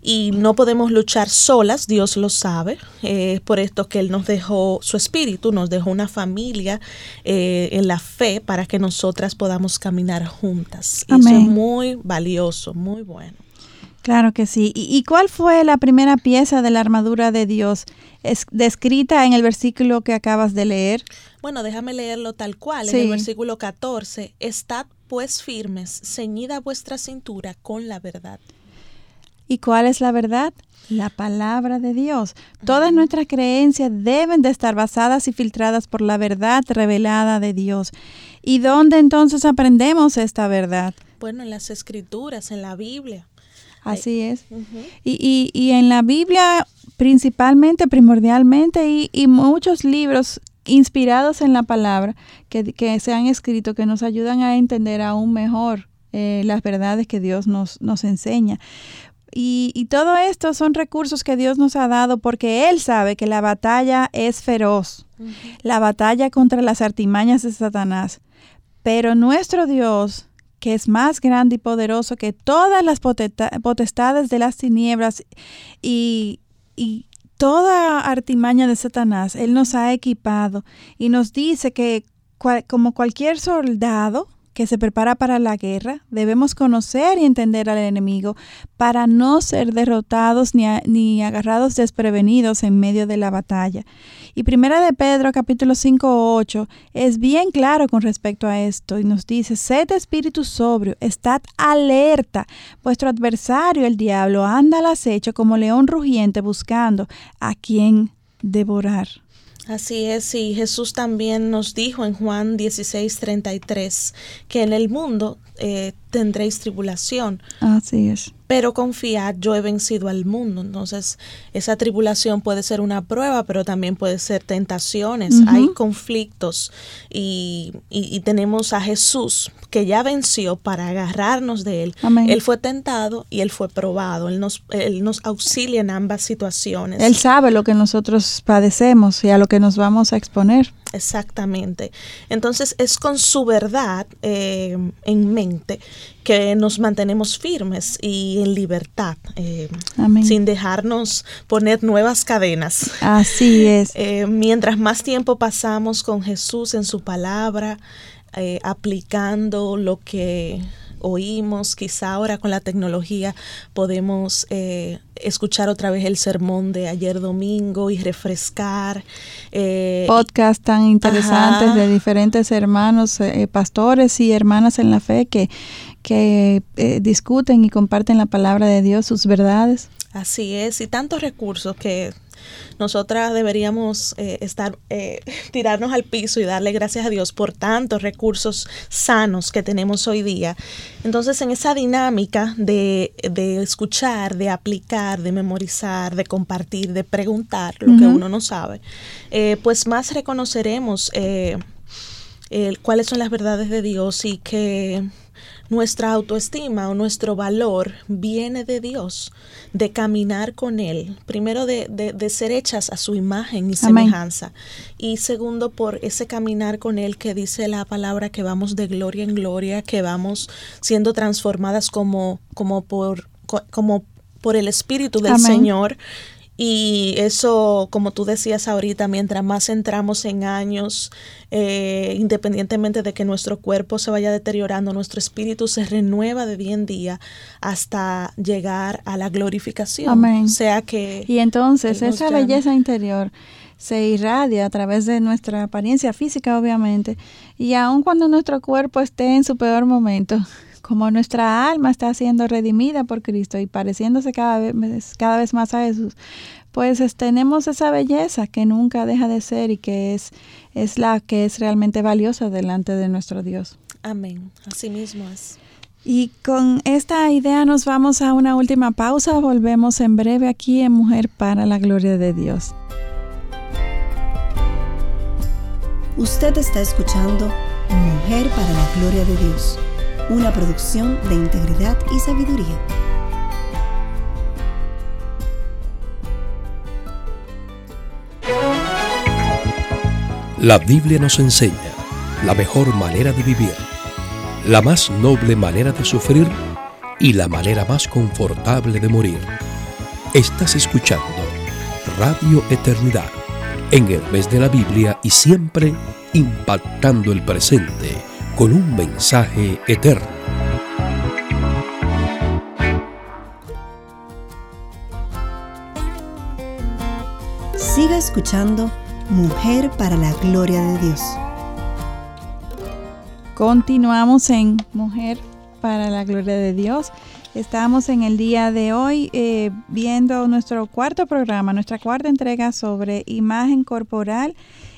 y no podemos luchar solas, Dios lo sabe, es por esto que Él nos dejó su espíritu, nos dejó una familia eh, en la fe para que nosotras podamos caminar juntas. Y eso es muy valioso, muy bueno. Claro que sí. ¿Y, cuál fue la primera pieza de la armadura de Dios es descrita en el versículo que acabas de leer? Bueno, déjame leerlo tal cual, en el versículo 14. Estad pues firmes, ceñida vuestra cintura con la verdad. ¿Y cuál es la verdad? La palabra de Dios. Todas nuestras creencias deben de estar basadas y filtradas por la verdad revelada de Dios. ¿Y dónde entonces aprendemos esta verdad? Bueno, en las escrituras, en la Biblia. Así es. y, y, en la Biblia principalmente, primordialmente, y, y muchos libros inspirados en la palabra que, que, se han escrito que nos ayudan a entender aún mejor eh, las verdades que Dios nos, nos enseña. Y, todo esto son recursos que Dios nos ha dado porque Él sabe que la batalla es feroz, la batalla contra las artimañas de Satanás. Pero nuestro Dios, que es más grande y poderoso que todas las potestades de las tinieblas y, y toda artimaña de Satanás, Él nos ha equipado y nos dice que como cualquier soldado, que se prepara para la guerra, debemos conocer y entender al enemigo para no ser derrotados ni, ni agarrados desprevenidos en medio de la batalla. Y primera de Pedro capítulo 5 8 es bien claro con respecto a esto y nos dice, sed espíritu sobrio, estad alerta, vuestro adversario el diablo anda al acecho como león rugiente buscando a quien devorar. Así es, y Jesús también nos dijo en Juan 16, 33 que en el mundo eh, tendréis tribulación. Así es. Pero confiad, yo he vencido al mundo. Entonces, esa tribulación puede ser una prueba, pero también puede ser tentaciones. Hay conflictos y, y, tenemos a Jesús que ya venció para agarrarnos de él. Él fue tentado y él fue probado. Él nos, él nos auxilia en ambas situaciones. Él sabe lo que nosotros padecemos y a lo que nos vamos a exponer. Exactamente. Entonces es con su verdad eh, en mente que nos mantenemos firmes y en libertad, eh, sin dejarnos poner nuevas cadenas. Así es. Eh, mientras más tiempo pasamos con Jesús en su palabra, aplicando lo que oímos, quizá ahora con la tecnología podemos eh, escuchar otra vez el sermón de ayer domingo y refrescar. Eh, Podcast tan interesantes de diferentes hermanos, eh, pastores y hermanas en la fe que, que discuten y comparten la palabra de Dios, sus verdades. Así es, y tantos recursos que nosotras deberíamos eh, estar, eh, tirarnos al piso y darle gracias a Dios por tantos recursos sanos que tenemos hoy día. Entonces, en esa dinámica de, escuchar, de aplicar, de memorizar, de compartir, de preguntar lo que uno no sabe, eh, pues más reconoceremos cuáles son las verdades de Dios y que nuestra autoestima o nuestro valor viene de Dios, de caminar con Él, primero de, de, ser hechas a su imagen y semejanza, y segundo por ese caminar con Él que dice la palabra que vamos de gloria en gloria, que vamos siendo transformadas como, como por como por el Espíritu del Señor y eso, como tú decías ahorita, mientras más entramos en años, eh, independientemente de que nuestro cuerpo se vaya deteriorando, nuestro espíritu se renueva de día en día hasta llegar a la glorificación. Amén. sea que... Y entonces esa belleza interior se irradia a través de nuestra apariencia física, obviamente, y aun cuando nuestro cuerpo esté en su peor momento, como nuestra alma está siendo redimida por Cristo y pareciéndose cada vez, cada vez más a Jesús, pues tenemos esa belleza que nunca deja de ser y que es, es la que es realmente valiosa delante de nuestro Dios. Amén. Así mismo es. Y con esta idea nos vamos a una última pausa. Volvemos en breve aquí en Mujer para la Gloria de Dios. Usted está escuchando Mujer para la Gloria de Dios una producción de integridad y sabiduría. La Biblia nos enseña la mejor manera de vivir, la más noble manera de sufrir y la manera más confortable de morir. Estás escuchando Radio Eternidad en el mes de la Biblia y siempre impactando el presente con un mensaje eterno. Siga escuchando Mujer para la Gloria de Dios. Continuamos en Mujer para la Gloria de Dios. Estamos en el día de hoy eh, viendo nuestro cuarto programa, nuestra cuarta entrega sobre imagen corporal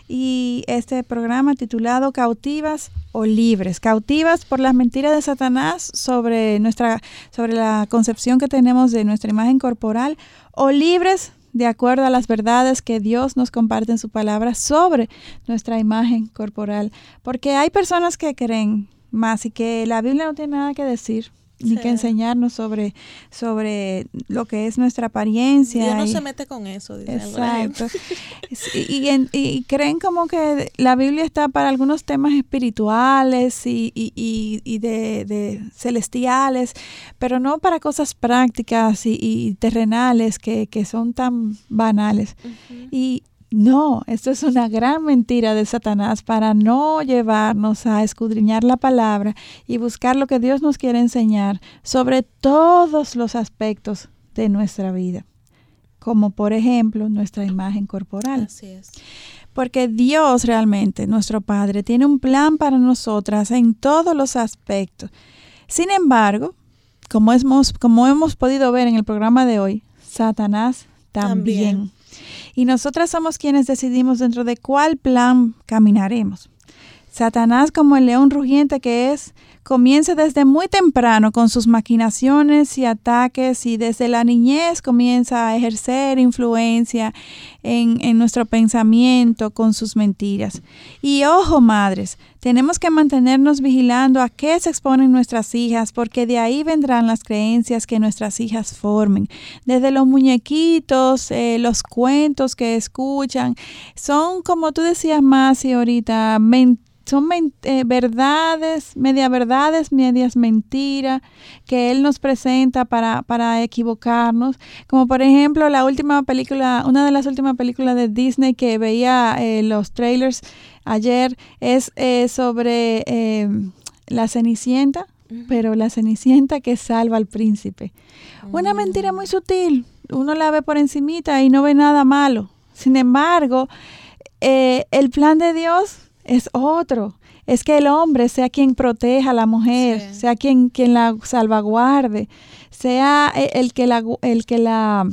y este programa titulado Cautivas o Libres, cautivas por las mentiras de Satanás sobre nuestra sobre la concepción que tenemos de nuestra imagen corporal o libres de acuerdo a las verdades que Dios nos comparte en su palabra sobre nuestra imagen corporal, porque hay personas que creen más y que la Biblia no tiene nada que decir ni que enseñarnos sobre, sobre lo que es nuestra apariencia. Dios no se mete con eso. exacto. y, y, creen como que la Biblia está para algunos temas espirituales y, y de, de, celestiales, pero no para cosas prácticas y, terrenales que, que, son tan banales. Y no, esto es una gran mentira de Satanás para no llevarnos a escudriñar la palabra y buscar lo que Dios nos quiere enseñar sobre todos los aspectos de nuestra vida, como por ejemplo nuestra imagen corporal. Así es. Porque Dios realmente, nuestro Padre, tiene un plan para nosotras en todos los aspectos. Sin embargo, como hemos, como hemos podido ver en el programa de hoy, Satanás también. Y nosotras somos quienes decidimos dentro de cuál plan caminaremos. Satanás como el león rugiente que es, comienza desde muy temprano con sus maquinaciones y ataques y desde la niñez comienza a ejercer influencia en, en, nuestro pensamiento con sus mentiras. Y ojo, madres, tenemos que mantenernos vigilando a qué se exponen nuestras hijas, porque de ahí vendrán las creencias que nuestras hijas formen. Desde los muñequitos, eh, los cuentos que escuchan, son, como tú decías más y ahorita, son eh, verdades, media verdades, medias mentiras que él nos presenta para, para equivocarnos. Como por ejemplo la última película, una de las últimas películas de Disney que veía eh, los trailers ayer es eh, sobre la Cenicienta, pero la Cenicienta que salva al príncipe. Una mm. mentira muy sutil. Uno la ve por encimita y no ve nada malo. Sin embargo, el plan de Dios es otro. Es que el hombre sea quien proteja a la mujer, sea quien, quien la salvaguarde, sea e, el que la, el que la,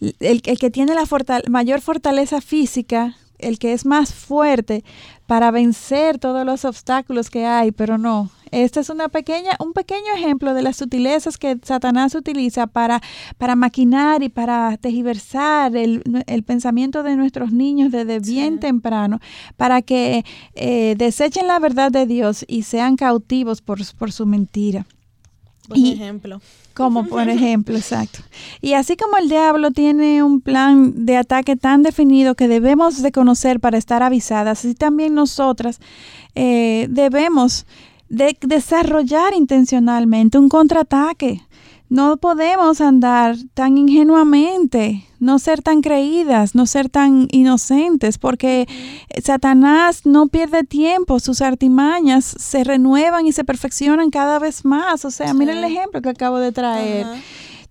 el, que tiene la mayor fortaleza física, el que es más fuerte para vencer todos los obstáculos que hay, pero no, este es una pequeña, un pequeño ejemplo de las sutilezas que Satanás utiliza para, para maquinar y para tejiversar el, pensamiento de nuestros niños desde bien temprano, para que eh, desechen la verdad de Dios y sean cautivos por, por su mentira. Por ejemplo. Como por ejemplo, exacto. Y así como el diablo tiene un plan de ataque tan definido que debemos de conocer para estar avisadas, así también nosotras eh, debemos de desarrollar intencionalmente un contraataque. No podemos andar tan ingenuamente, no ser tan creídas, no ser tan inocentes, porque Satanás no pierde tiempo, sus artimañas se renuevan y se perfeccionan cada vez más. O sea, miren el ejemplo que acabo de traer.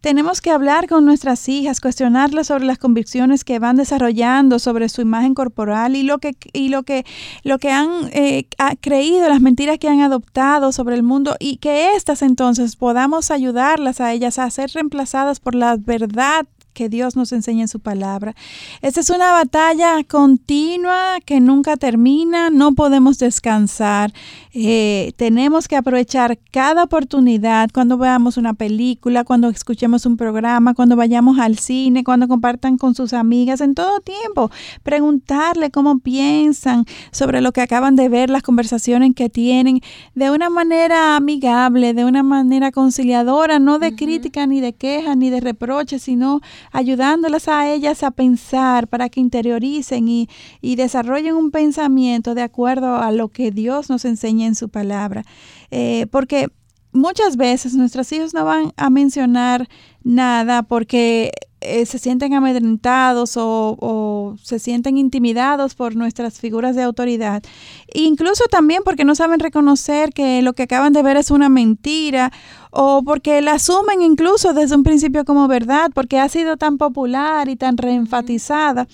Tenemos que hablar con nuestras hijas, cuestionarlas sobre las convicciones que van desarrollando sobre su imagen corporal y lo que, y lo que, lo que han eh, creído, las mentiras que han adoptado sobre el mundo y que éstas entonces podamos ayudarlas a ellas a ser reemplazadas por la verdad que Dios nos enseña en su palabra. Esta es una batalla continua que nunca termina, no podemos descansar. Eh, tenemos que aprovechar cada oportunidad cuando veamos una película, cuando escuchemos un programa, cuando vayamos al cine, cuando compartan con sus amigas, en todo tiempo. Preguntarle cómo piensan sobre lo que acaban de ver, las conversaciones que tienen, de una manera amigable, de una manera conciliadora, no de crítica, ni de queja, ni de reproche, sino ayudándolas a ellas a pensar para que interioricen y, desarrollen un pensamiento de acuerdo a lo que Dios nos enseña en su palabra. Eh, porque muchas veces nuestros hijos no van a mencionar nada porque eh, se sienten amedrentados o, se sienten intimidados por nuestras figuras de autoridad. Incluso también porque no saben reconocer que lo que acaban de ver es una mentira o porque la asumen incluso desde un principio como verdad, porque ha sido tan popular y tan reenfatizada.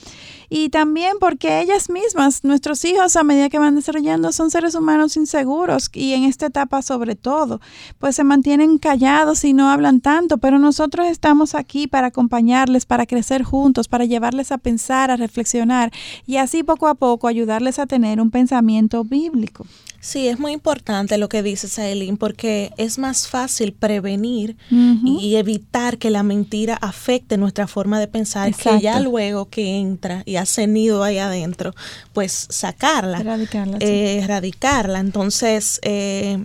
Y también porque ellas mismas, nuestros hijos a medida que van desarrollando, son seres humanos inseguros y en esta etapa sobre todo, pues se mantienen callados y no hablan tanto, pero nosotros estamos aquí para acompañarles, para crecer juntos, para llevarles a pensar, a reflexionar y así poco a poco ayudarles a tener un pensamiento bíblico. Sí, es muy importante lo que dices, Aileen, porque es más fácil prevenir y evitar que la mentira afecte nuestra forma de pensar, que ya luego que entra y ha cenido ahí adentro, pues sacarla, erradicarla. Eh, erradicarla. Entonces, eh,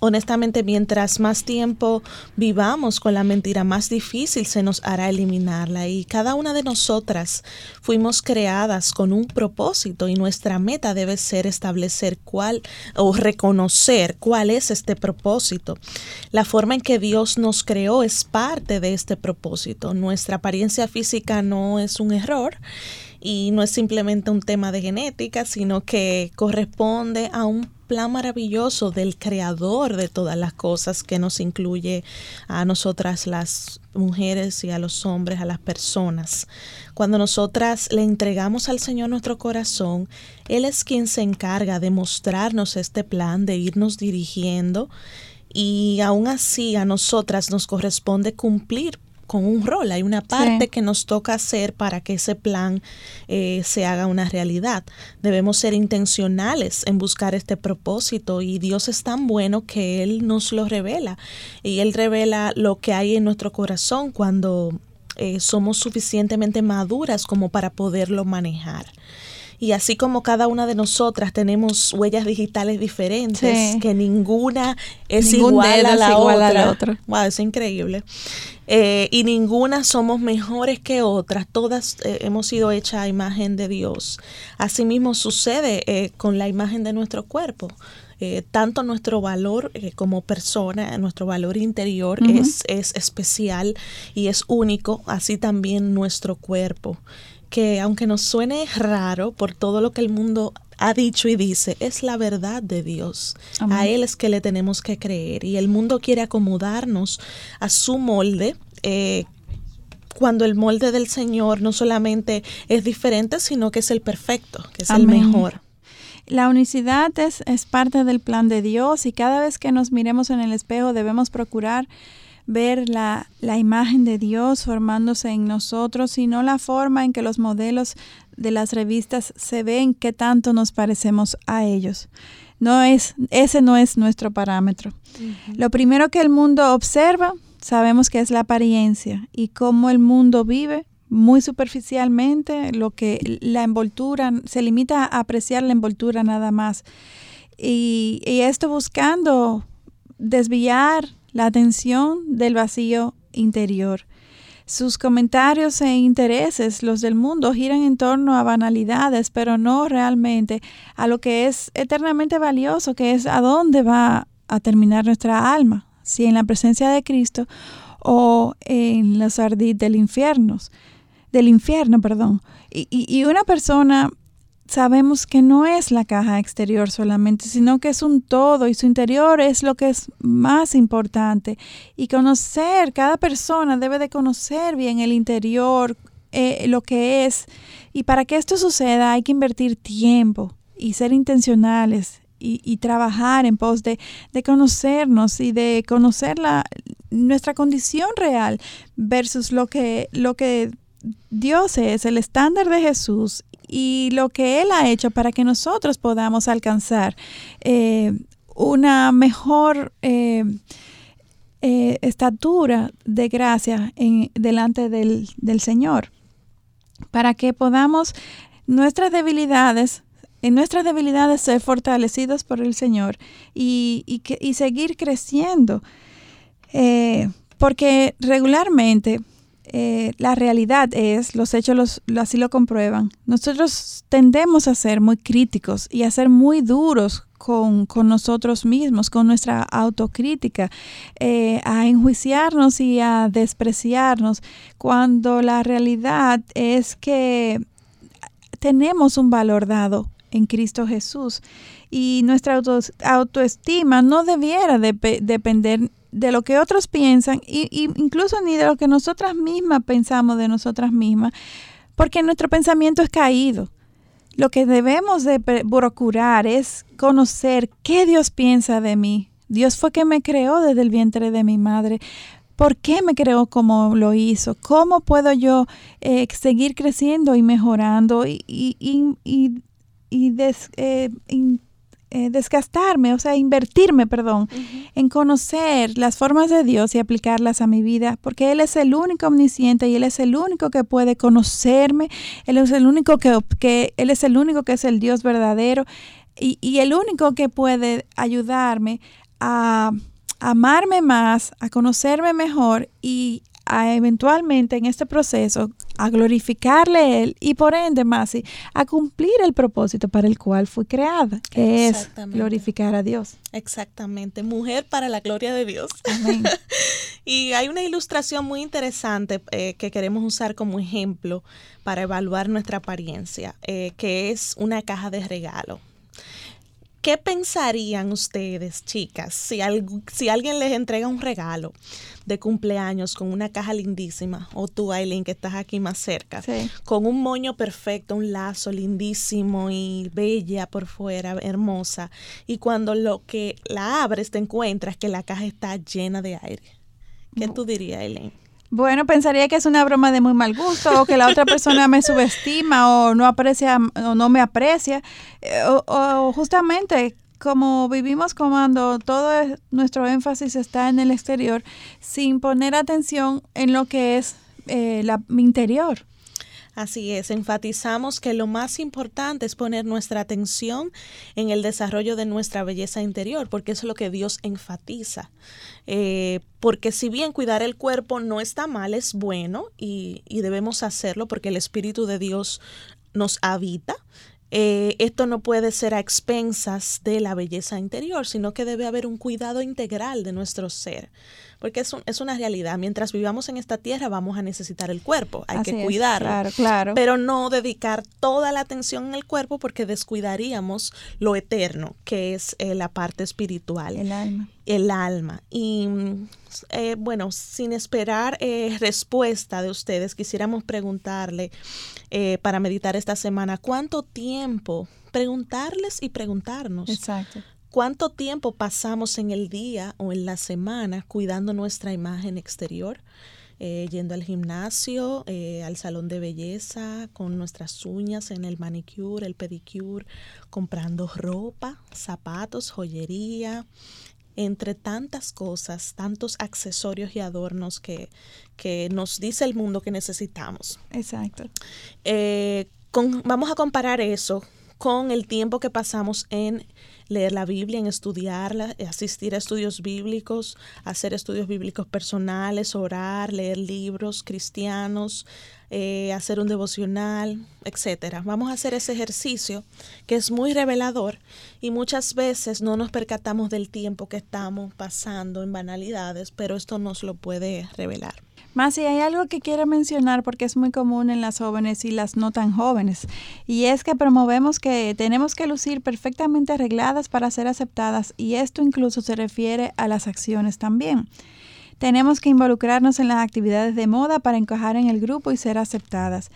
honestamente, mientras más tiempo vivamos con la mentira, más difícil se nos hará eliminarla. Y cada una de nosotras fuimos creadas con un propósito y nuestra meta debe ser establecer cuál o reconocer cuál es este propósito. La forma en que Dios nos creó es parte de este propósito. Nuestra apariencia física no es un error y no es simplemente un tema de genética, sino que corresponde a un plan maravilloso del creador de todas las cosas que nos incluye a nosotras las mujeres y a los hombres, a las personas. Cuando nosotras le entregamos al Señor nuestro corazón, Él es quien se encarga de mostrarnos este plan, de irnos dirigiendo y aún así a nosotras nos corresponde cumplir con un rol, hay una parte que nos toca hacer para que ese plan eh, se haga una realidad. Debemos ser intencionales en buscar este propósito y Dios es tan bueno que Él nos lo revela y Él revela lo que hay en nuestro corazón cuando eh, somos suficientemente maduras como para poderlo manejar. Y así como cada una de nosotras tenemos huellas digitales diferentes, que ninguna es igual, a la, otra. Wow, es increíble. Eh, y ninguna somos mejores que otras. Todas eh, hemos sido hechas a imagen de Dios. Asimismo sucede eh, con la imagen de nuestro cuerpo. tanto nuestro valor como persona, nuestro valor interior es, es especial y es único, así también nuestro cuerpo que aunque nos suene raro por todo lo que el mundo ha dicho y dice, es la verdad de Dios. A Él es que le tenemos que creer y el mundo quiere acomodarnos a su molde. Eh, cuando el molde del Señor no solamente es diferente, sino que es el perfecto, que es el mejor. La unicidad es, es parte del plan de Dios y cada vez que nos miremos en el espejo debemos procurar ver la, la, imagen de Dios formándose en nosotros, sino la forma en que los modelos de las revistas se ven que tanto nos parecemos a ellos. No es, ese no es nuestro parámetro. Lo primero que el mundo observa, sabemos que es la apariencia y cómo el mundo vive muy superficialmente, lo que la envoltura, se limita a apreciar la envoltura nada más. Y, y esto buscando desviar la atención del vacío interior. Sus comentarios e intereses, los del mundo, giran en torno a banalidades, pero no realmente a lo que es eternamente valioso, que es a dónde va a terminar nuestra alma, si en la presencia de Cristo o en los ardid del infierno, del infierno, perdón. Y, y una persona sabemos que no es la caja exterior solamente, sino que es un todo y su interior es lo que es más importante. Y conocer, cada persona debe de conocer bien el interior, eh, lo que es. Y para que esto suceda hay que invertir tiempo y ser intencionales y, trabajar en pos de, de, conocernos y de conocer la, nuestra condición real versus lo que, lo que Dios es, el estándar de Jesús y lo que Él ha hecho para que nosotros podamos alcanzar eh, una mejor eh, eh, estatura de gracia en, delante del, Señor, para que podamos nuestras debilidades en nuestras debilidades ser fortalecidos por el Señor y, y, y seguir creciendo. porque regularmente eh, la realidad es, los hechos los, así lo comprueban, nosotros tendemos a ser muy críticos y a ser muy duros con, nosotros mismos, con nuestra autocrítica, eh, a enjuiciarnos y a despreciarnos, cuando la realidad es que tenemos un valor dado en Cristo Jesús. Y nuestra autoestima no debiera depender de lo que otros piensan y, incluso ni de lo que nosotras mismas pensamos de nosotras mismas, porque nuestro pensamiento es caído. Lo que debemos de procurar es conocer qué Dios piensa de mí. Dios fue que me creó desde el vientre de mi madre. ¿Por qué me creó como lo hizo? ¿Cómo puedo yo eh, seguir creciendo y mejorando y, y, y, y eh, eh, desgastarme, o sea, invertirme, perdón, en conocer las formas de Dios y aplicarlas a mi vida, porque Él es el único omnisciente y Él es el único que puede conocerme, Él es el único que, que Él es el único que es el Dios verdadero y, y el único que puede ayudarme a amarme más, a conocerme mejor y a eventualmente en este proceso a glorificarle a Él y por ende, más a cumplir el propósito para el cual fui creada, que es glorificar a Dios. Exactamente, mujer para la gloria de Dios. y hay una ilustración muy interesante eh, que queremos usar como ejemplo para evaluar nuestra apariencia, eh, que es una caja de regalo. ¿Qué pensarían ustedes, chicas, si, si alguien les entrega un regalo de cumpleaños con una caja lindísima, o tú, Aileen, que estás aquí más cerca, con un moño perfecto, un lazo lindísimo y bella por fuera, hermosa, y cuando lo que la abres te encuentras que la caja está llena de aire? ¿Qué tú dirías, Aileen? Bueno, pensaría que es una broma de muy mal gusto o que la otra persona me subestima o no aprecia o no me aprecia eh, o, justamente como vivimos cuando todo nuestro énfasis está en el exterior sin poner atención en lo que es eh, la, mi interior. Así es, enfatizamos que lo más importante es poner nuestra atención en el desarrollo de nuestra belleza interior, porque es lo que Dios enfatiza. Eh, porque si bien cuidar el cuerpo no está mal, es bueno y, y debemos hacerlo porque el Espíritu de Dios nos habita, eh, esto no puede ser a expensas de la belleza interior, sino que debe haber un cuidado integral de nuestro ser porque es, es una realidad. Mientras vivamos en esta tierra vamos a necesitar el cuerpo, hay que cuidarlo, claro, claro. pero no dedicar toda la atención en el cuerpo porque descuidaríamos lo eterno, que es eh, la parte espiritual. El alma. El alma. Y eh, bueno, sin esperar eh, respuesta de ustedes, quisiéramos preguntarle para meditar esta semana, ¿cuánto tiempo? Preguntarles y preguntarnos. Exacto. ¿Cuánto tiempo pasamos en el día o en la semana cuidando nuestra imagen exterior? Eh, yendo al gimnasio, eh, al salón de belleza, con nuestras uñas en el manicure, el pedicure, comprando ropa, zapatos, joyería, entre tantas cosas, tantos accesorios y adornos que, que nos dice el mundo que necesitamos. Exacto. Eh, vamos a comparar eso con el tiempo que pasamos en leer la Biblia, en estudiarla, asistir a estudios bíblicos, hacer estudios bíblicos personales, orar, leer libros cristianos, eh, hacer un devocional, etcétera. Vamos a hacer ese ejercicio que es muy revelador y muchas veces no nos percatamos del tiempo que estamos pasando en banalidades, pero esto nos lo puede revelar. Más si hay algo que quiero mencionar porque es muy común en las jóvenes y las no tan jóvenes, y es que promovemos que tenemos que lucir perfectamente arregladas para ser aceptadas y esto incluso se refiere a las acciones también. Tenemos que involucrarnos en las actividades de moda para encajar en el grupo y ser aceptadas.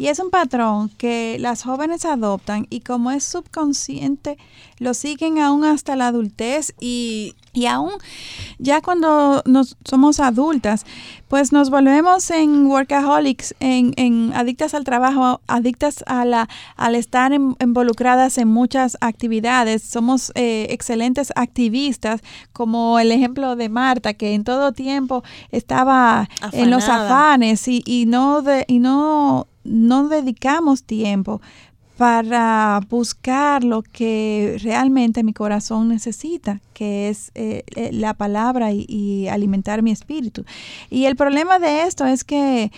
Y es un patrón que las jóvenes adoptan y como es subconsciente, lo siguen aún hasta la adultez y, y aún ya cuando nos somos adultas, pues nos volvemos en workaholics, en, en adictas al trabajo, adictas a la, al estar involucradas en muchas actividades. Somos eh, excelentes activistas, como el ejemplo de Marta, que en todo tiempo estaba en los afanes y, y no, de, y no no dedicamos tiempo para buscar lo que realmente mi corazón necesita, que es eh, eh, la palabra y, alimentar mi espíritu. Y el problema de esto es que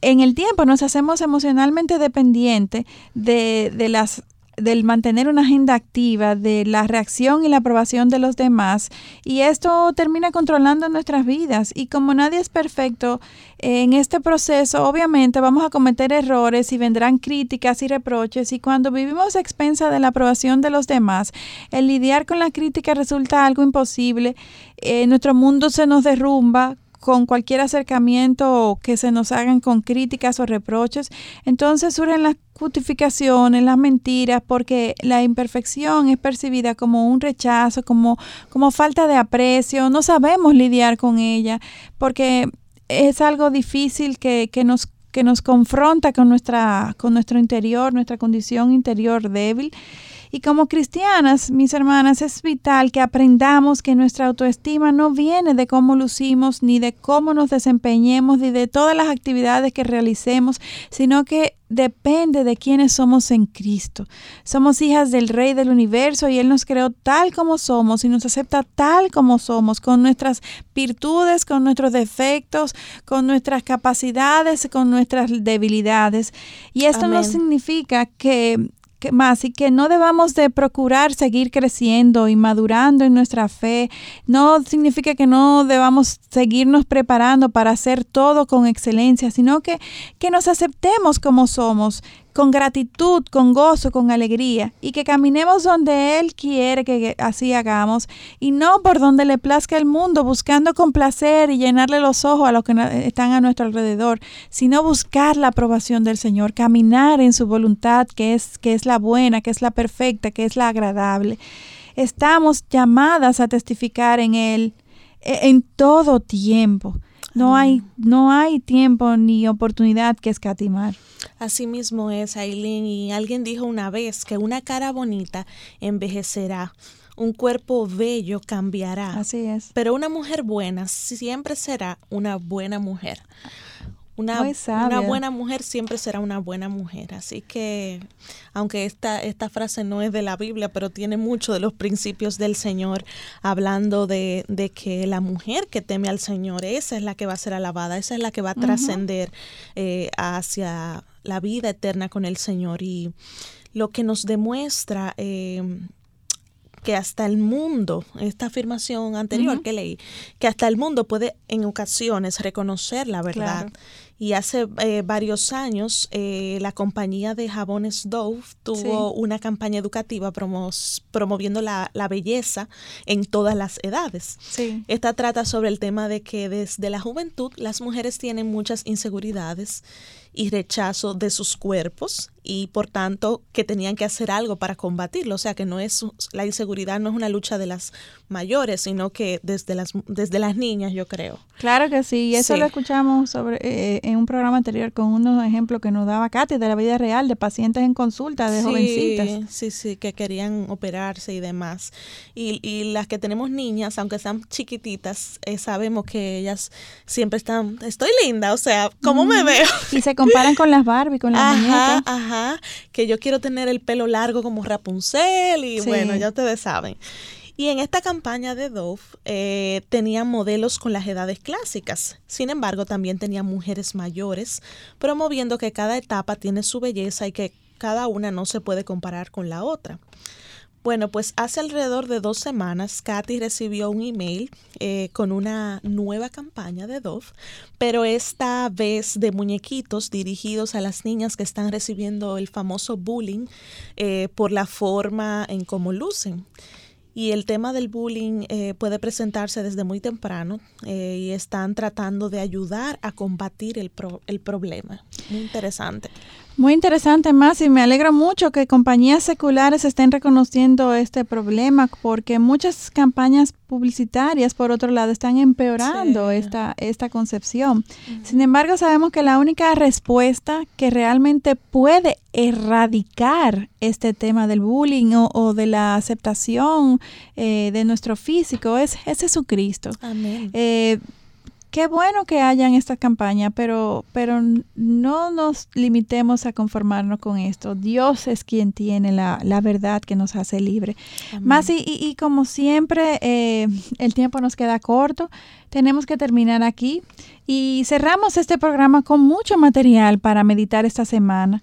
en el tiempo nos hacemos emocionalmente dependientes de, de las del mantener una agenda activa, de la reacción y la aprobación de los demás. Y esto termina controlando nuestras vidas. Y como nadie es perfecto, en este proceso obviamente vamos a cometer errores y vendrán críticas y reproches. Y cuando vivimos a expensa de la aprobación de los demás, el lidiar con la crítica resulta algo imposible. Eh, nuestro mundo se nos derrumba con cualquier acercamiento que se nos hagan con críticas o reproches, entonces surgen las justificaciones, las mentiras, porque la imperfección es percibida como un rechazo, como, como falta de aprecio, no sabemos lidiar con ella, porque es algo difícil que, que nos que nos confronta con nuestra con nuestro interior, nuestra condición interior débil y como cristianas, mis hermanas, es vital que aprendamos que nuestra autoestima no viene de cómo lucimos, ni de cómo nos desempeñemos, ni de todas las actividades que realicemos, sino que depende de quiénes somos en Cristo. Somos hijas del Rey del universo y Él nos creó tal como somos y nos acepta tal como somos, con nuestras virtudes, con nuestros defectos, con nuestras capacidades, con nuestras debilidades. Y esto no significa que más y que no debamos de procurar seguir creciendo y madurando en nuestra fe. No significa que no debamos seguirnos preparando para hacer todo con excelencia, sino que, que nos aceptemos como somos, con gratitud, con gozo, con alegría, y que caminemos donde Él quiere que así hagamos, y no por donde le plazca el mundo, buscando complacer y llenarle los ojos a los que están a nuestro alrededor, sino buscar la aprobación del Señor, caminar en su voluntad, que es, que es la buena, que es la perfecta, que es la agradable. Estamos llamadas a testificar en Él e, en todo tiempo No hay, no hay tiempo ni oportunidad que escatimar. Así mismo es, Aileen. Y alguien dijo una vez que una cara bonita envejecerá, un cuerpo bello cambiará. Así es. Pero una mujer buena siempre será una buena mujer. Una, buena mujer siempre será una buena mujer. Así que, aunque esta, esta frase no es de la Biblia, pero tiene mucho de los principios del Señor, hablando de, de que la mujer que teme al Señor, esa es la que va a ser alabada, esa es la que va a trascender eh, hacia la vida eterna con el Señor. Y lo que nos demuestra eh, que hasta el mundo, esta afirmación anterior que leí, que hasta el mundo puede en ocasiones reconocer la verdad. Claro. Y hace eh, varios años eh, la compañía de jabones Dove tuvo Sí. una campaña educativa promos- promoviendo la, la belleza en todas las edades. Sí. Esta trata sobre el tema de que desde la juventud las mujeres tienen muchas inseguridades y rechazo de sus cuerpos y por tanto que tenían que hacer algo para combatirlo. O sea que no es la inseguridad no es una lucha de las mayores, sino que desde las desde las niñas, yo creo. Claro que sí, y eso Sí. lo escuchamos sobre eh, en un programa anterior con unos ejemplos que nos daba Katy de la vida real de pacientes en consulta de sí, jovencitas. Sí, sí, que querían operarse y demás. Y, y las que tenemos niñas, aunque sean chiquititas, eh, sabemos que ellas siempre están, estoy linda, o sea, ¿cómo me veo? Y se comparan con las Barbie, con las Ajá, muñecas. ajá, que yo quiero tener el pelo largo como Rapunzel y Sí. bueno, ya ustedes saben. Y en esta campaña de Dove eh, tenían modelos con las edades clásicas. Sin embargo, también tenían mujeres mayores, promoviendo que cada etapa tiene su belleza y que cada una no se puede comparar con la otra. Bueno, pues hace alrededor de dos semanas, Katy recibió un email eh, con una nueva campaña de Dove, pero esta vez de muñequitos dirigidos a las niñas que están recibiendo el famoso bullying eh, por la forma en cómo lucen. Y el tema del bullying eh, puede presentarse desde muy temprano y están tratando de ayudar a combatir el problema. Muy interesante. Muy interesante más y me alegra mucho que compañías seculares estén reconociendo este problema porque muchas campañas publicitarias, por otro lado, están empeorando Sí. esta, esta concepción. Sin embargo, sabemos que la única respuesta que realmente puede erradicar este tema del bullying o, o de la aceptación eh, de nuestro físico es, es Jesucristo. Amén. Eh, qué bueno que hayan esta campaña, pero, pero no nos limitemos a conformarnos con esto. Dios es quien tiene la, la verdad que nos hace libre. Más y, y- como siempre, eh, el tiempo nos queda corto. Tenemos que terminar aquí y cerramos este programa con mucho material para meditar esta semana.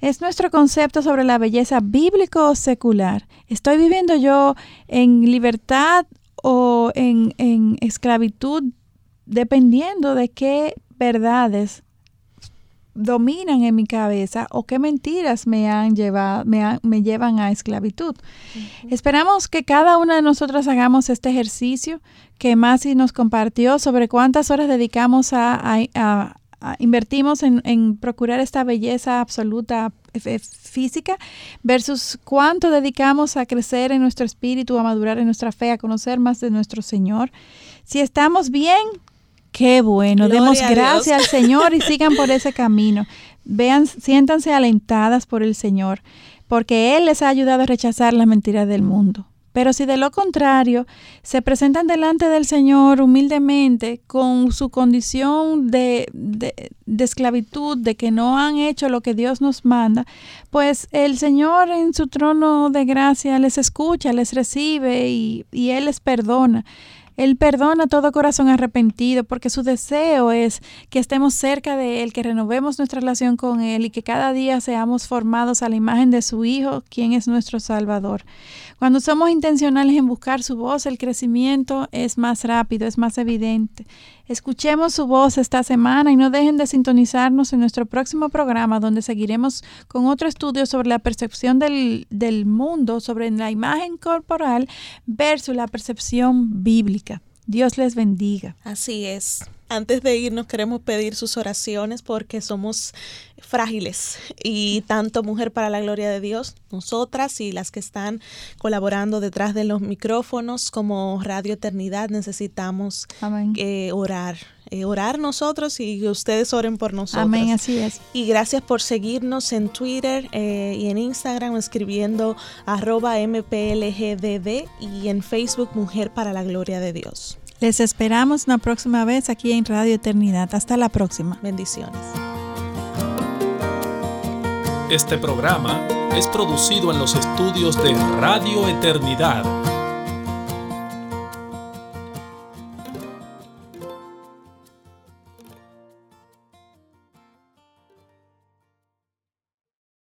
Es nuestro concepto sobre la belleza bíblico o secular. ¿Estoy viviendo yo en libertad o en, en esclavitud dependiendo de qué verdades dominan en mi cabeza o qué mentiras me han llevado, me, me llevan a esclavitud. Esperamos que cada una de nosotras hagamos este ejercicio que Masi nos compartió sobre cuántas horas dedicamos a, a- a- a- invertimos en, en procurar esta belleza absoluta física versus cuánto dedicamos a crecer en nuestro espíritu, a madurar en nuestra fe, a conocer más de nuestro Señor. Si estamos bien, qué bueno. Gloria Demos gracias al Señor y sigan por ese camino. Vean, siéntanse alentadas por el Señor, porque Él les ha ayudado a rechazar las mentiras del mundo. Pero si de lo contrario se presentan delante del Señor humildemente con su condición de, de- de esclavitud, de que no han hecho lo que Dios nos manda, pues el Señor en su trono de gracia les escucha, les recibe y, y Él les perdona. Él perdona todo corazón arrepentido porque su deseo es que estemos cerca de Él, que renovemos nuestra relación con Él y que cada día seamos formados a la imagen de su Hijo, quien es nuestro Salvador. Cuando somos intencionales en buscar su voz, el crecimiento es más rápido, es más evidente. Escuchemos su voz esta semana y no dejen de sintonizarnos en nuestro próximo programa donde seguiremos con otro estudio sobre la percepción del, del mundo, sobre la imagen corporal versus la percepción bíblica. Dios les bendiga. Así es. Antes de irnos queremos pedir sus oraciones porque somos frágiles y tanto Mujer para la Gloria de Dios, nosotras y las que están colaborando detrás de los micrófonos como Radio Eternidad necesitamos eh, orar eh, orar nosotros y ustedes oren por nosotros. Amén, así es. Y gracias por seguirnos en Twitter eh, y en Instagram escribiendo arroba mplgdd y en Facebook Mujer para la Gloria de Dios. Les esperamos una próxima vez aquí en Radio Eternidad. Hasta la próxima. Bendiciones. Este programa es producido en los estudios de Radio Eternidad